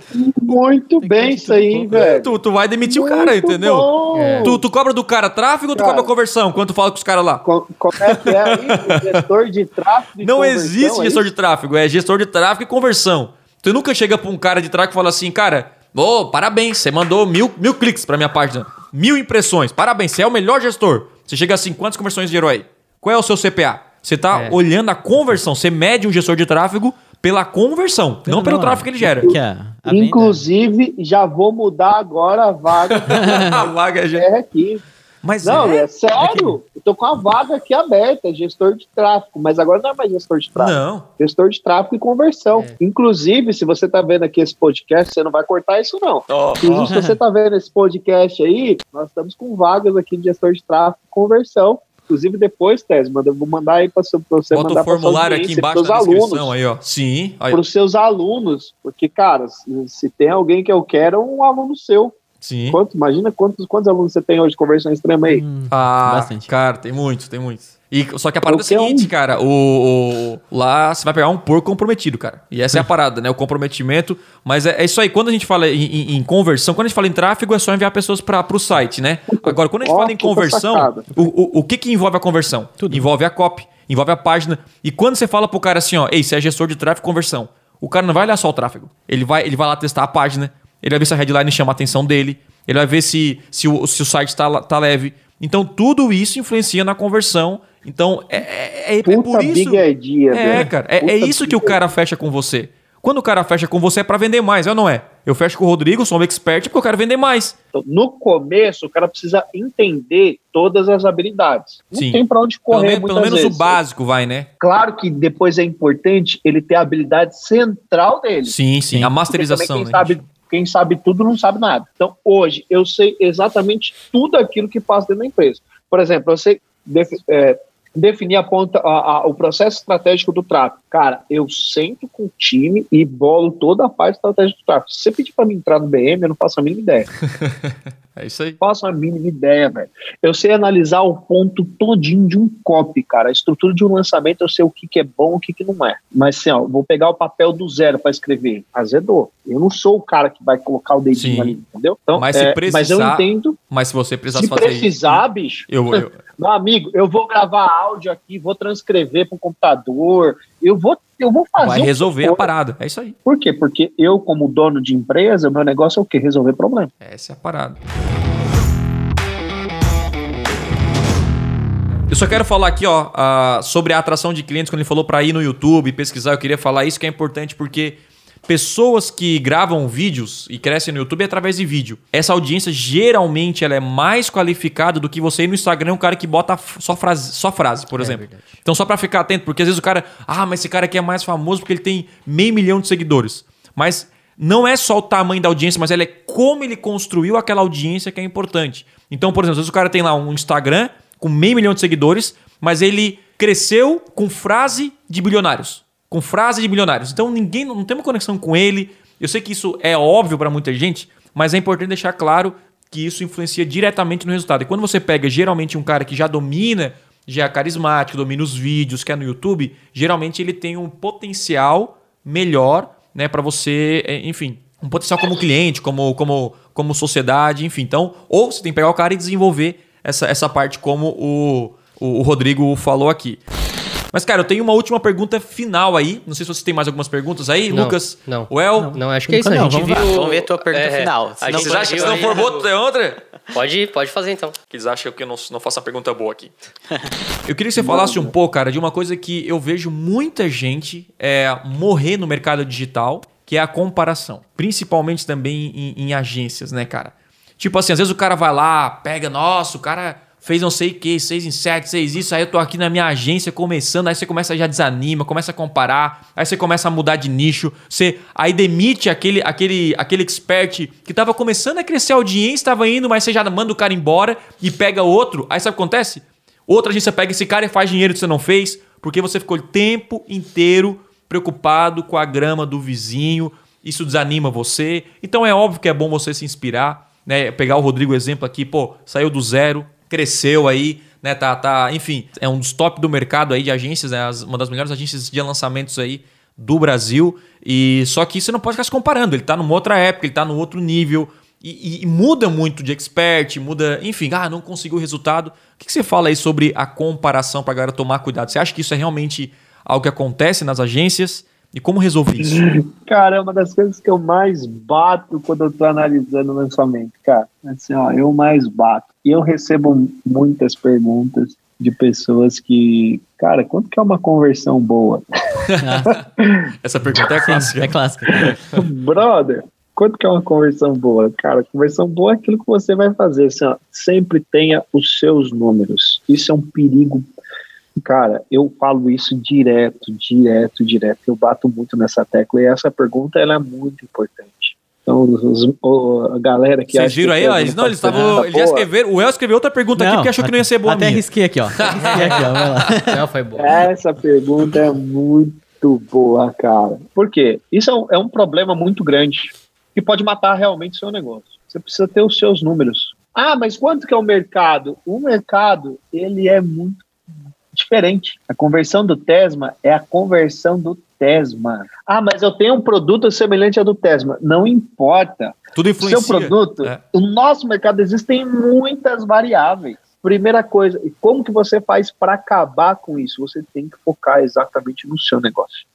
[SPEAKER 1] Muito bem isso aí, velho.
[SPEAKER 2] Tu, tu vai demitir o cara,
[SPEAKER 1] Muito
[SPEAKER 2] entendeu?
[SPEAKER 3] É.
[SPEAKER 2] Tu, tu cobra do cara tráfego ou tu
[SPEAKER 1] Cara.
[SPEAKER 2] cobra conversão? Quando tu fala com os caras lá?
[SPEAKER 1] Co- Como é que é aí? O gestor de tráfego
[SPEAKER 2] Não existe
[SPEAKER 1] é
[SPEAKER 2] gestor
[SPEAKER 1] isso?
[SPEAKER 2] de tráfego, é gestor de tráfego e conversão. Tu nunca chega pra um cara de tráfego e fala assim, cara, ô, parabéns, você mandou mil, mil cliques pra minha página, mil impressões, parabéns, você é o melhor gestor. Você chega assim, quantas conversões gerou aí? Qual é o seu CPA? Você tá
[SPEAKER 3] É.
[SPEAKER 2] olhando a conversão, você mede um gestor de tráfego pela conversão, não, pelo tráfego que ele gera.
[SPEAKER 4] Que a venda-
[SPEAKER 1] Inclusive, já vou mudar agora a vaga
[SPEAKER 2] a vaga já...
[SPEAKER 1] é aqui.
[SPEAKER 2] Mas
[SPEAKER 1] Não,
[SPEAKER 2] é...
[SPEAKER 1] é sério. Eu tô com a vaga aqui aberta, gestor de tráfego, mas agora não é mais gestor de tráfego.
[SPEAKER 2] Não.
[SPEAKER 1] Gestor de tráfego e conversão. Inclusive, se você tá vendo aqui esse podcast, você não vai cortar isso, não.
[SPEAKER 2] Ó,
[SPEAKER 1] Inclusive, se você tá vendo esse podcast aí, nós estamos com vagas aqui de gestor de tráfego e conversão. Inclusive depois, manda, eu vou mandar aí para você
[SPEAKER 2] Bota
[SPEAKER 1] mandar
[SPEAKER 2] o formulário aqui embaixo
[SPEAKER 1] da
[SPEAKER 2] descrição aí, ó. Sim.
[SPEAKER 1] Para os seus alunos, porque, cara, se, se, tem alguém que eu quero, é um aluno seu.
[SPEAKER 2] Sim.
[SPEAKER 1] Quanto, imagina quantos, quantos alunos você tem hoje de conversão extrema aí? Hum,
[SPEAKER 2] ah, bastante. Cara, tem muitos, tem muitos. E, só que a parada é a seguinte, cara, o, o, lá você vai pegar um porco comprometido, cara. E essa é a parada, né? O comprometimento. Mas é, é isso aí. Quando a gente fala em, em, em, conversão, quando a gente fala em tráfego, é só enviar pessoas para o site, né? Agora, quando a gente fala em conversão, o, o, o que, que envolve a conversão? Tudo. Envolve a copy, envolve a página. E quando você fala pro cara assim, ó, ei, você é gestor de tráfego conversão, o cara não vai olhar só o tráfego. Ele vai, ele vai lá testar a página, ele vai ver se a headline chama a atenção dele, ele vai ver se, se, o, se o site está tá leve. Então, tudo isso influencia na conversão então, é, é, é, é por isso.
[SPEAKER 1] Idea,
[SPEAKER 2] é, cara. É, é isso que o cara fecha com você. Quando o cara fecha com você é para vender mais, é ou não é? Eu fecho com o Rodrigo, sou um expert porque eu quero vender mais.
[SPEAKER 1] Então, no começo, o cara precisa entender todas as habilidades. Não Sim. tem para onde correr.
[SPEAKER 2] Pelo, pelo menos vezes. o básico vai, né?
[SPEAKER 1] Claro que depois é importante ele ter a habilidade central dele.
[SPEAKER 2] Sim, sim. A masterização.
[SPEAKER 1] Quem, né, sabe, quem sabe tudo não sabe nada. Então, hoje, eu sei exatamente tudo aquilo que passa dentro da empresa. Por exemplo, eu sei é, definir a ponta, a, a, o processo estratégico do tráfego. Cara, eu sento com o time e bolo toda a parte estratégica do tráfego. Se você pedir para mim entrar no BM, eu não faço a mínima ideia.
[SPEAKER 2] é isso aí.
[SPEAKER 1] Faço a mínima ideia, velho. Eu sei analisar o ponto todinho de um copy, cara. A estrutura de um lançamento, eu sei o que, que é bom e o que, que não é. Mas assim, ó, vou pegar o papel do zero para escrever. Azedou. Eu não sou o cara que vai colocar o dedinho Sim. ali, entendeu?
[SPEAKER 2] Então, mas, se
[SPEAKER 1] é,
[SPEAKER 2] precisar,
[SPEAKER 1] mas eu entendo.
[SPEAKER 2] Mas se você precisar
[SPEAKER 1] se
[SPEAKER 2] fazer
[SPEAKER 1] precisar, isso, bicho.
[SPEAKER 2] Eu, eu,
[SPEAKER 1] Meu amigo, eu vou gravar áudio aqui, vou transcrever para o computador, eu vou, eu vou fazer.
[SPEAKER 2] Vai resolver a parada, é isso aí.
[SPEAKER 1] Por quê? Porque eu, como dono de empresa, meu negócio é o quê? Resolver problema.
[SPEAKER 2] Essa é a parada. Eu só quero falar aqui, ó, uh, sobre a atração de clientes, quando ele falou para ir no YouTube, pesquisar, eu queria falar isso que é importante porque pessoas que gravam vídeos e crescem no YouTube é através de vídeo. Essa audiência geralmente ela é mais qualificada do que você ir no Instagram, um cara que bota só frase, só frase por é exemplo. Verdade. Então só para ficar atento, porque às vezes o cara, ah, mas esse cara aqui é mais famoso porque ele tem meio milhão de seguidores. Mas não é só o tamanho da audiência, mas ela é como ele construiu aquela audiência que é importante. Então, por exemplo, às vezes o cara tem lá um Instagram com meio milhão de seguidores, mas ele cresceu com frase de bilionários com frase de milionários. Então ninguém não tem uma conexão com ele. Eu sei que isso é óbvio para muita gente, mas é importante deixar claro que isso influencia diretamente no resultado. E quando você pega geralmente um cara que já domina, já é carismático, domina os vídeos, que é no YouTube, geralmente ele tem um potencial melhor, né, para você, é, enfim, um potencial como cliente, como como como sociedade, enfim. Então, ou você tem que pegar o cara e desenvolver essa, essa parte como o, o Rodrigo falou aqui. Mas, cara, eu tenho uma última pergunta final aí. Não sei se você tem mais algumas perguntas aí,
[SPEAKER 3] não,
[SPEAKER 2] Lucas.
[SPEAKER 3] Não.
[SPEAKER 2] O El?
[SPEAKER 3] Não, não acho que é isso. Não, a gente
[SPEAKER 4] vamos,
[SPEAKER 3] viu...
[SPEAKER 4] vamos ver a tua pergunta é, final.
[SPEAKER 2] A gente acha que se não for boa, tem outra?
[SPEAKER 3] Pode, pode fazer então.
[SPEAKER 2] Que eles acham que eu não, não faço a pergunta boa aqui. eu queria que você falasse um pouco, cara, de uma coisa que eu vejo muita gente é, morrer no mercado digital, que é a comparação. Principalmente também em, em agências, né, cara? Tipo assim, às vezes o cara vai lá, pega, nossa, o cara fez não sei o que, seis em sete, seis isso, aí eu tô aqui na minha agência começando, aí você começa já desanima, começa a comparar, aí você começa a mudar de nicho, você aí demite aquele aquele aquele expert que tava começando a crescer a audiência, tava indo, mas você já manda o cara embora e pega outro. Aí sabe o que acontece? Outra agência pega esse cara e faz dinheiro que você não fez, porque você ficou o tempo inteiro preocupado com a grama do vizinho, isso desanima você. Então é óbvio que é bom você se inspirar, né? Pegar o Rodrigo exemplo aqui, pô, saiu do zero, cresceu aí, né? Tá, tá, enfim, é um dos top do mercado aí de agências, né? Uma das melhores agências de lançamentos aí do Brasil. E só que você não pode ficar se comparando. Ele tá numa outra época, ele tá num outro nível. E, e, muda muito de expert, muda, enfim, ah, não conseguiu o resultado. O que, que você fala aí sobre a comparação para galera tomar cuidado? Você acha que isso é realmente algo que acontece nas agências? E como resolver isso?
[SPEAKER 1] Cara, é uma das coisas que eu mais bato quando eu tô analisando o lançamento, cara. Assim, ó, eu mais bato. E eu recebo muitas perguntas de pessoas que, cara, quanto que é uma conversão boa?
[SPEAKER 2] Essa pergunta é clássica.
[SPEAKER 3] É clássica.
[SPEAKER 1] Brother, quanto que é uma conversão boa? Cara, conversão boa é aquilo que você vai fazer. Assim, ó, sempre tenha os seus números. Isso é um perigo Cara, eu falo isso direto, direto, direto. Eu bato muito nessa tecla e essa pergunta ela é muito importante. Então, os, o, a galera que
[SPEAKER 2] Vocês viram aí, ó? Eles, não, eles estavam. Eles já escreveram. O El escreveu outra pergunta aqui porque achou que não ia ser boa
[SPEAKER 4] Até
[SPEAKER 2] minha.
[SPEAKER 4] risquei aqui, ó. Risquei aqui, ó. Vai lá.
[SPEAKER 3] Não, foi bom.
[SPEAKER 1] Essa pergunta é muito boa, cara. Por quê? Isso é um, é um problema muito grande que pode matar realmente o seu negócio. Você precisa ter os seus números. Ah, mas quanto que é o mercado? O mercado, ele é muito diferente. A conversão do Tesma é a conversão do Tesma. Ah, mas eu tenho um produto semelhante ao do Tesma. Não importa.
[SPEAKER 2] Tudo
[SPEAKER 1] O
[SPEAKER 2] influencia.
[SPEAKER 1] seu produto,
[SPEAKER 2] É.
[SPEAKER 1] o nosso mercado existem muitas variáveis. Primeira coisa, e como que você faz para acabar com isso? Você tem que focar exatamente no seu negócio.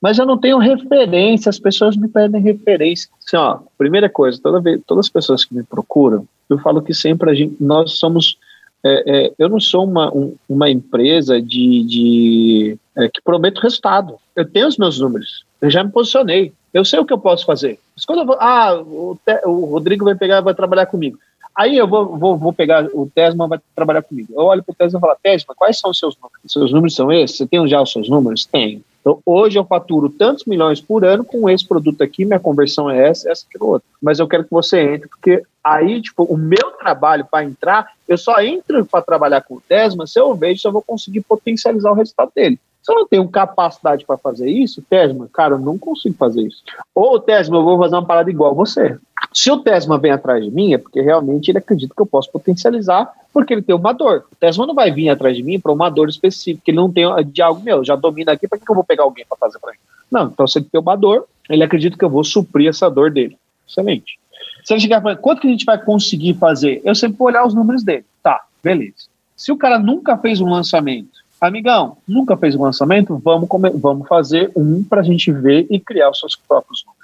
[SPEAKER 1] Mas eu não tenho referência, as pessoas me pedem referência. Assim, ó, primeira coisa, toda vez, todas as pessoas que me procuram, eu falo que sempre a gente, nós somos. É, é, eu não sou uma, um- uma empresa de, de é, que prometo resultado. Eu tenho os meus números, eu já me posicionei, eu sei o que eu posso fazer. Mas quando eu vou, ah, o, o Rodrigo vai pegar, vai trabalhar comigo. Aí eu vou, vou, vou pegar o Tesma, vai trabalhar comigo. Eu olho para o Tesma e falo, Tesma, quais são os seus números? Seus números são esses? Você tem já os seus números? Tenho. Então, hoje eu faturo tantos milhões por ano com esse produto aqui, minha conversão é essa, essa, aquilo outro. Mas eu quero que você entre, porque aí, tipo, o meu trabalho para entrar, eu só entro para trabalhar com o Tesma se eu vejo se eu vou conseguir potencializar o resultado dele. Se eu não tenho capacidade para fazer isso, Tesma, cara, eu não consigo fazer isso. Ou Tesma, eu vou fazer uma parada igual você. Se o Tesma vem atrás de mim, é porque realmente ele acredita que eu posso potencializar, porque ele tem uma dor. O Tesma não vai vir atrás de mim para uma dor específica, ele não tem de algo meu, já domina aqui, para que eu vou pegar alguém para fazer para mim? Não, então se ele tem uma dor, ele acredita que eu vou suprir essa dor dele. Excelente. Se ele chegar e falar, quanto que a gente vai conseguir fazer? Eu sempre vou olhar os números dele. Tá, beleza. Se o cara nunca fez um lançamento, amigão, nunca fez um lançamento, vamos, come- vamos fazer um para a gente ver e criar os seus próprios números.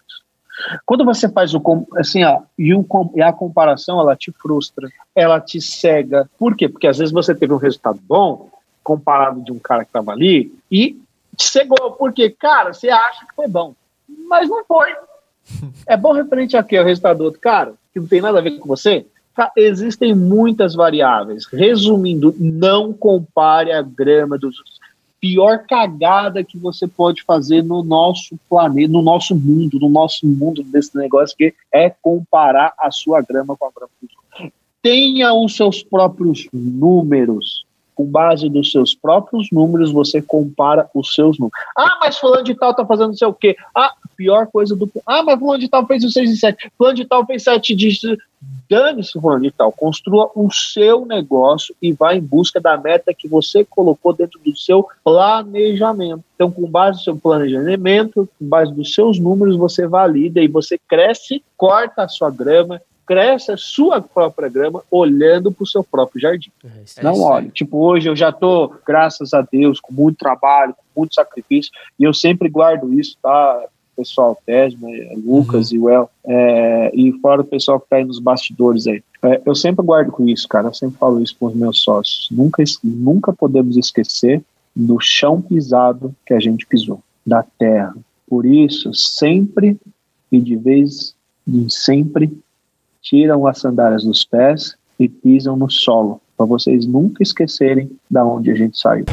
[SPEAKER 1] Quando você faz o assim, ó, e, o e a comparação, ela te frustra, ela te cega. Por quê? Porque às vezes você teve um resultado bom comparado de um cara que estava ali e te cegou. Porque, cara, você acha que foi bom, mas não foi. É bom referente a quê? O resultado do outro cara, que não tem nada a ver com você? Tá, existem muitas variáveis. Resumindo, não compare a grama dos outros. Pior cagada que você pode fazer no nosso planeta, no nosso mundo, no nosso mundo desse negócio, que é comparar a sua grama com a grama dos outros. Tenha os seus próprios números. Com base nos seus próprios números, você compara os seus números. Ah, mas fulano de tal tá fazendo não sei o quê. Ah, pior coisa do. Ah, mas fulano de tal fez o 6 e 7. Fulano de tal fez 7 dígitos. Dane-se, fulano de tal. Construa o seu negócio e vá em busca da meta que você colocou dentro do seu planejamento. Então, com base no seu planejamento, com base nos seus números, você valida e você cresce, corta a sua grama, cresce a sua própria grama olhando para o seu próprio jardim.
[SPEAKER 3] É isso
[SPEAKER 1] Não olhe. Tipo, hoje eu já tô, graças a Deus, com muito trabalho, com muito sacrifício, e eu sempre guardo isso, tá? Pessoal, Tesma, Lucas e o El, é, e fora o pessoal que tá aí nos bastidores aí. É, eu sempre guardo com isso, cara. Eu sempre falo isso com os meus sócios. Nunca, nunca podemos esquecer do chão pisado que a gente pisou, da terra. Por isso, sempre e de vez em sempre, tiram as sandálias dos pés e pisam no solo, para vocês nunca esquecerem da onde a gente saiu.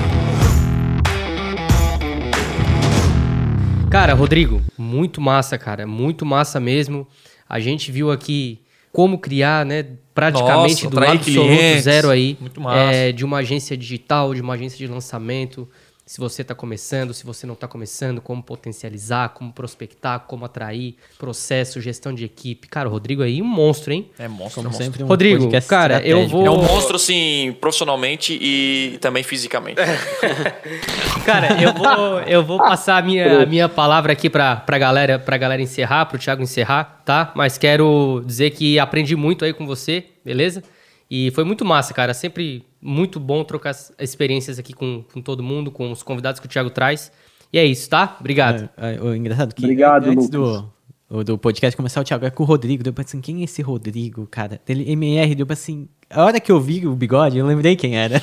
[SPEAKER 3] Cara, Rodrigo, muito massa, cara. Muito massa mesmo. A gente viu aqui como criar, né? Praticamente
[SPEAKER 2] Nossa,
[SPEAKER 3] do absoluto
[SPEAKER 2] clientes.
[SPEAKER 3] zero aí.
[SPEAKER 2] Muito massa.
[SPEAKER 3] é, de uma agência digital, de uma agência de lançamento. Se você está começando, se você não está começando, como potencializar, como prospectar, como atrair, processo, gestão de equipe. Cara, o Rodrigo aí, um monstro, hein?
[SPEAKER 2] É monstro,
[SPEAKER 4] Como
[SPEAKER 2] é monstro.
[SPEAKER 4] sempre, um
[SPEAKER 3] Rodrigo, cara, eu vou-
[SPEAKER 2] É um monstro, assim, profissionalmente e também fisicamente.
[SPEAKER 3] Cara, eu vou, eu vou passar a minha, a minha palavra aqui pra, pra, galera, pra galera encerrar, pro Thiago encerrar, tá? Mas quero dizer que aprendi muito aí com você, beleza? E foi muito massa, cara. Sempre muito bom trocar as experiências aqui com, com todo mundo, com os convidados que o Thiago traz. E é isso, tá? Obrigado.
[SPEAKER 4] É, é, o engraçado que
[SPEAKER 1] Obrigado,
[SPEAKER 4] antes
[SPEAKER 1] Lucas.
[SPEAKER 4] do, o- do podcast começar, o Thiago é com o Rodrigo. Deu pra assim, quem é esse Rodrigo, cara? Ele MR, deu pra assim. A hora que eu vi o bigode, eu lembrei quem era.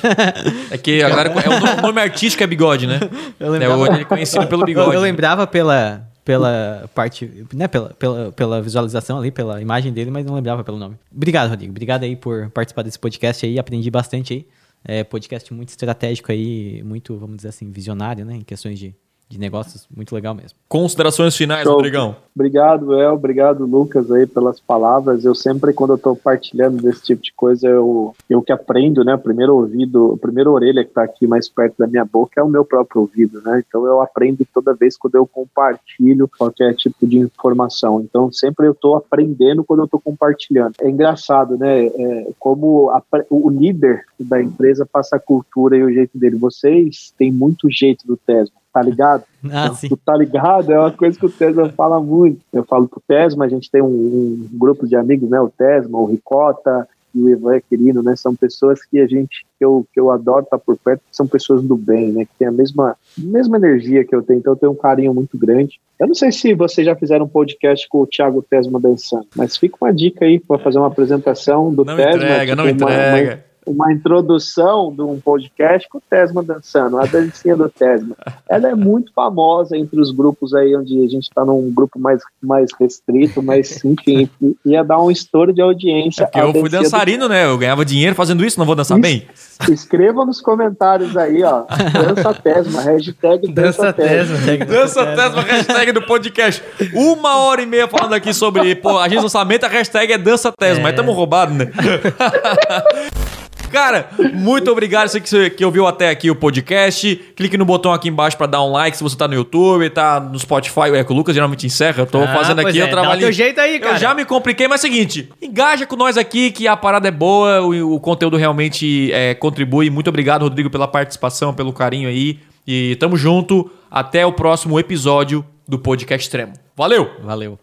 [SPEAKER 2] É que a galera. É o nome- o nome artístico é bigode, né?
[SPEAKER 4] Eu
[SPEAKER 2] É,
[SPEAKER 4] lembrava-
[SPEAKER 2] hoje ele é conhecido pelo bigode.
[SPEAKER 4] eu lembrava pela, pela parte, né, pela, pela, pela visualização ali, pela imagem dele, mas não lembrava pelo nome. Obrigado, Rodrigo. Obrigado aí por participar desse podcast aí. Aprendi bastante aí. É podcast muito estratégico aí, muito, vamos dizer assim, visionário, né, em questões de, de negócios muito legal mesmo.
[SPEAKER 2] Considerações finais,
[SPEAKER 1] Show.
[SPEAKER 2] Rodrigão.
[SPEAKER 1] Obrigado, El. Obrigado, Lucas, aí pelas palavras. Eu sempre, quando eu estou partilhando desse tipo de coisa, eu, eu que aprendo, né? O primeiro ouvido, a primeira orelha que está aqui mais perto da minha boca é o meu próprio ouvido, né? Então eu aprendo toda vez quando eu compartilho qualquer tipo de informação. Então sempre eu estou aprendendo quando eu estou compartilhando. É engraçado, né? É, como a, o líder da empresa passa a cultura e o jeito dele. Vocês têm muito jeito do Tesla tá ligado?
[SPEAKER 4] Ah,
[SPEAKER 1] então,
[SPEAKER 4] sim.
[SPEAKER 1] Tu tá ligado? É uma coisa que o Tesma fala muito. Eu falo pro Tesma, a gente tem um, um grupo de amigos, né? O Tesma, o Ricota e o Ivan Quirino, né? São pessoas que a gente, que eu, que eu adoro estar por perto, são pessoas do bem, né? Que tem a mesma, mesma energia que eu tenho, então eu tenho um carinho muito grande. Eu não sei se vocês já fizeram um podcast com o Thiago Tesma dançando, mas fica uma dica aí para fazer uma apresentação do
[SPEAKER 2] Não
[SPEAKER 1] Tesma.
[SPEAKER 2] entrega, não
[SPEAKER 1] uma- uma-
[SPEAKER 2] entrega.
[SPEAKER 1] Uma introdução de um podcast com o Tesma dançando, a dancinha do Tesma. Ela é muito famosa entre os grupos aí onde a gente está num grupo mais, mais restrito, mas enfim, ia dar um estouro de audiência.
[SPEAKER 2] É porque
[SPEAKER 1] a
[SPEAKER 2] eu fui
[SPEAKER 1] dancinha do
[SPEAKER 2] dançarino, né? Eu ganhava dinheiro fazendo isso, não vou dançar
[SPEAKER 1] Isso.
[SPEAKER 2] bem?
[SPEAKER 1] Escreva nos comentários aí, ó. Dança Tesma, hashtag
[SPEAKER 3] Dança
[SPEAKER 1] Dança, Tesma.
[SPEAKER 3] Tesma.
[SPEAKER 2] Dança Tesma, hashtag do podcast. Uma hora e meia falando aqui sobre pô, agência de lançamento, a hashtag é Dança Tesma. Mas tamo roubado, né? Cara, muito obrigado você que, você que ouviu até aqui o podcast. Clique no botão aqui embaixo pra dar um like se você tá no YouTube, tá no Spotify. É que o Lucas geralmente encerra. Eu tô
[SPEAKER 3] Ah,
[SPEAKER 2] fazendo aqui
[SPEAKER 3] é,
[SPEAKER 2] o
[SPEAKER 3] dá
[SPEAKER 2] trabalho.
[SPEAKER 3] teu jeito aí, cara.
[SPEAKER 2] Eu já me compliquei, mas é o seguinte: engaja com nós aqui que a parada é boa, o, o conteúdo realmente é, contribui. Muito obrigado, Rodrigo, pela participação, pelo carinho aí. E tamo junto. Até o próximo episódio do Podcast Extremo. Valeu!
[SPEAKER 4] Valeu.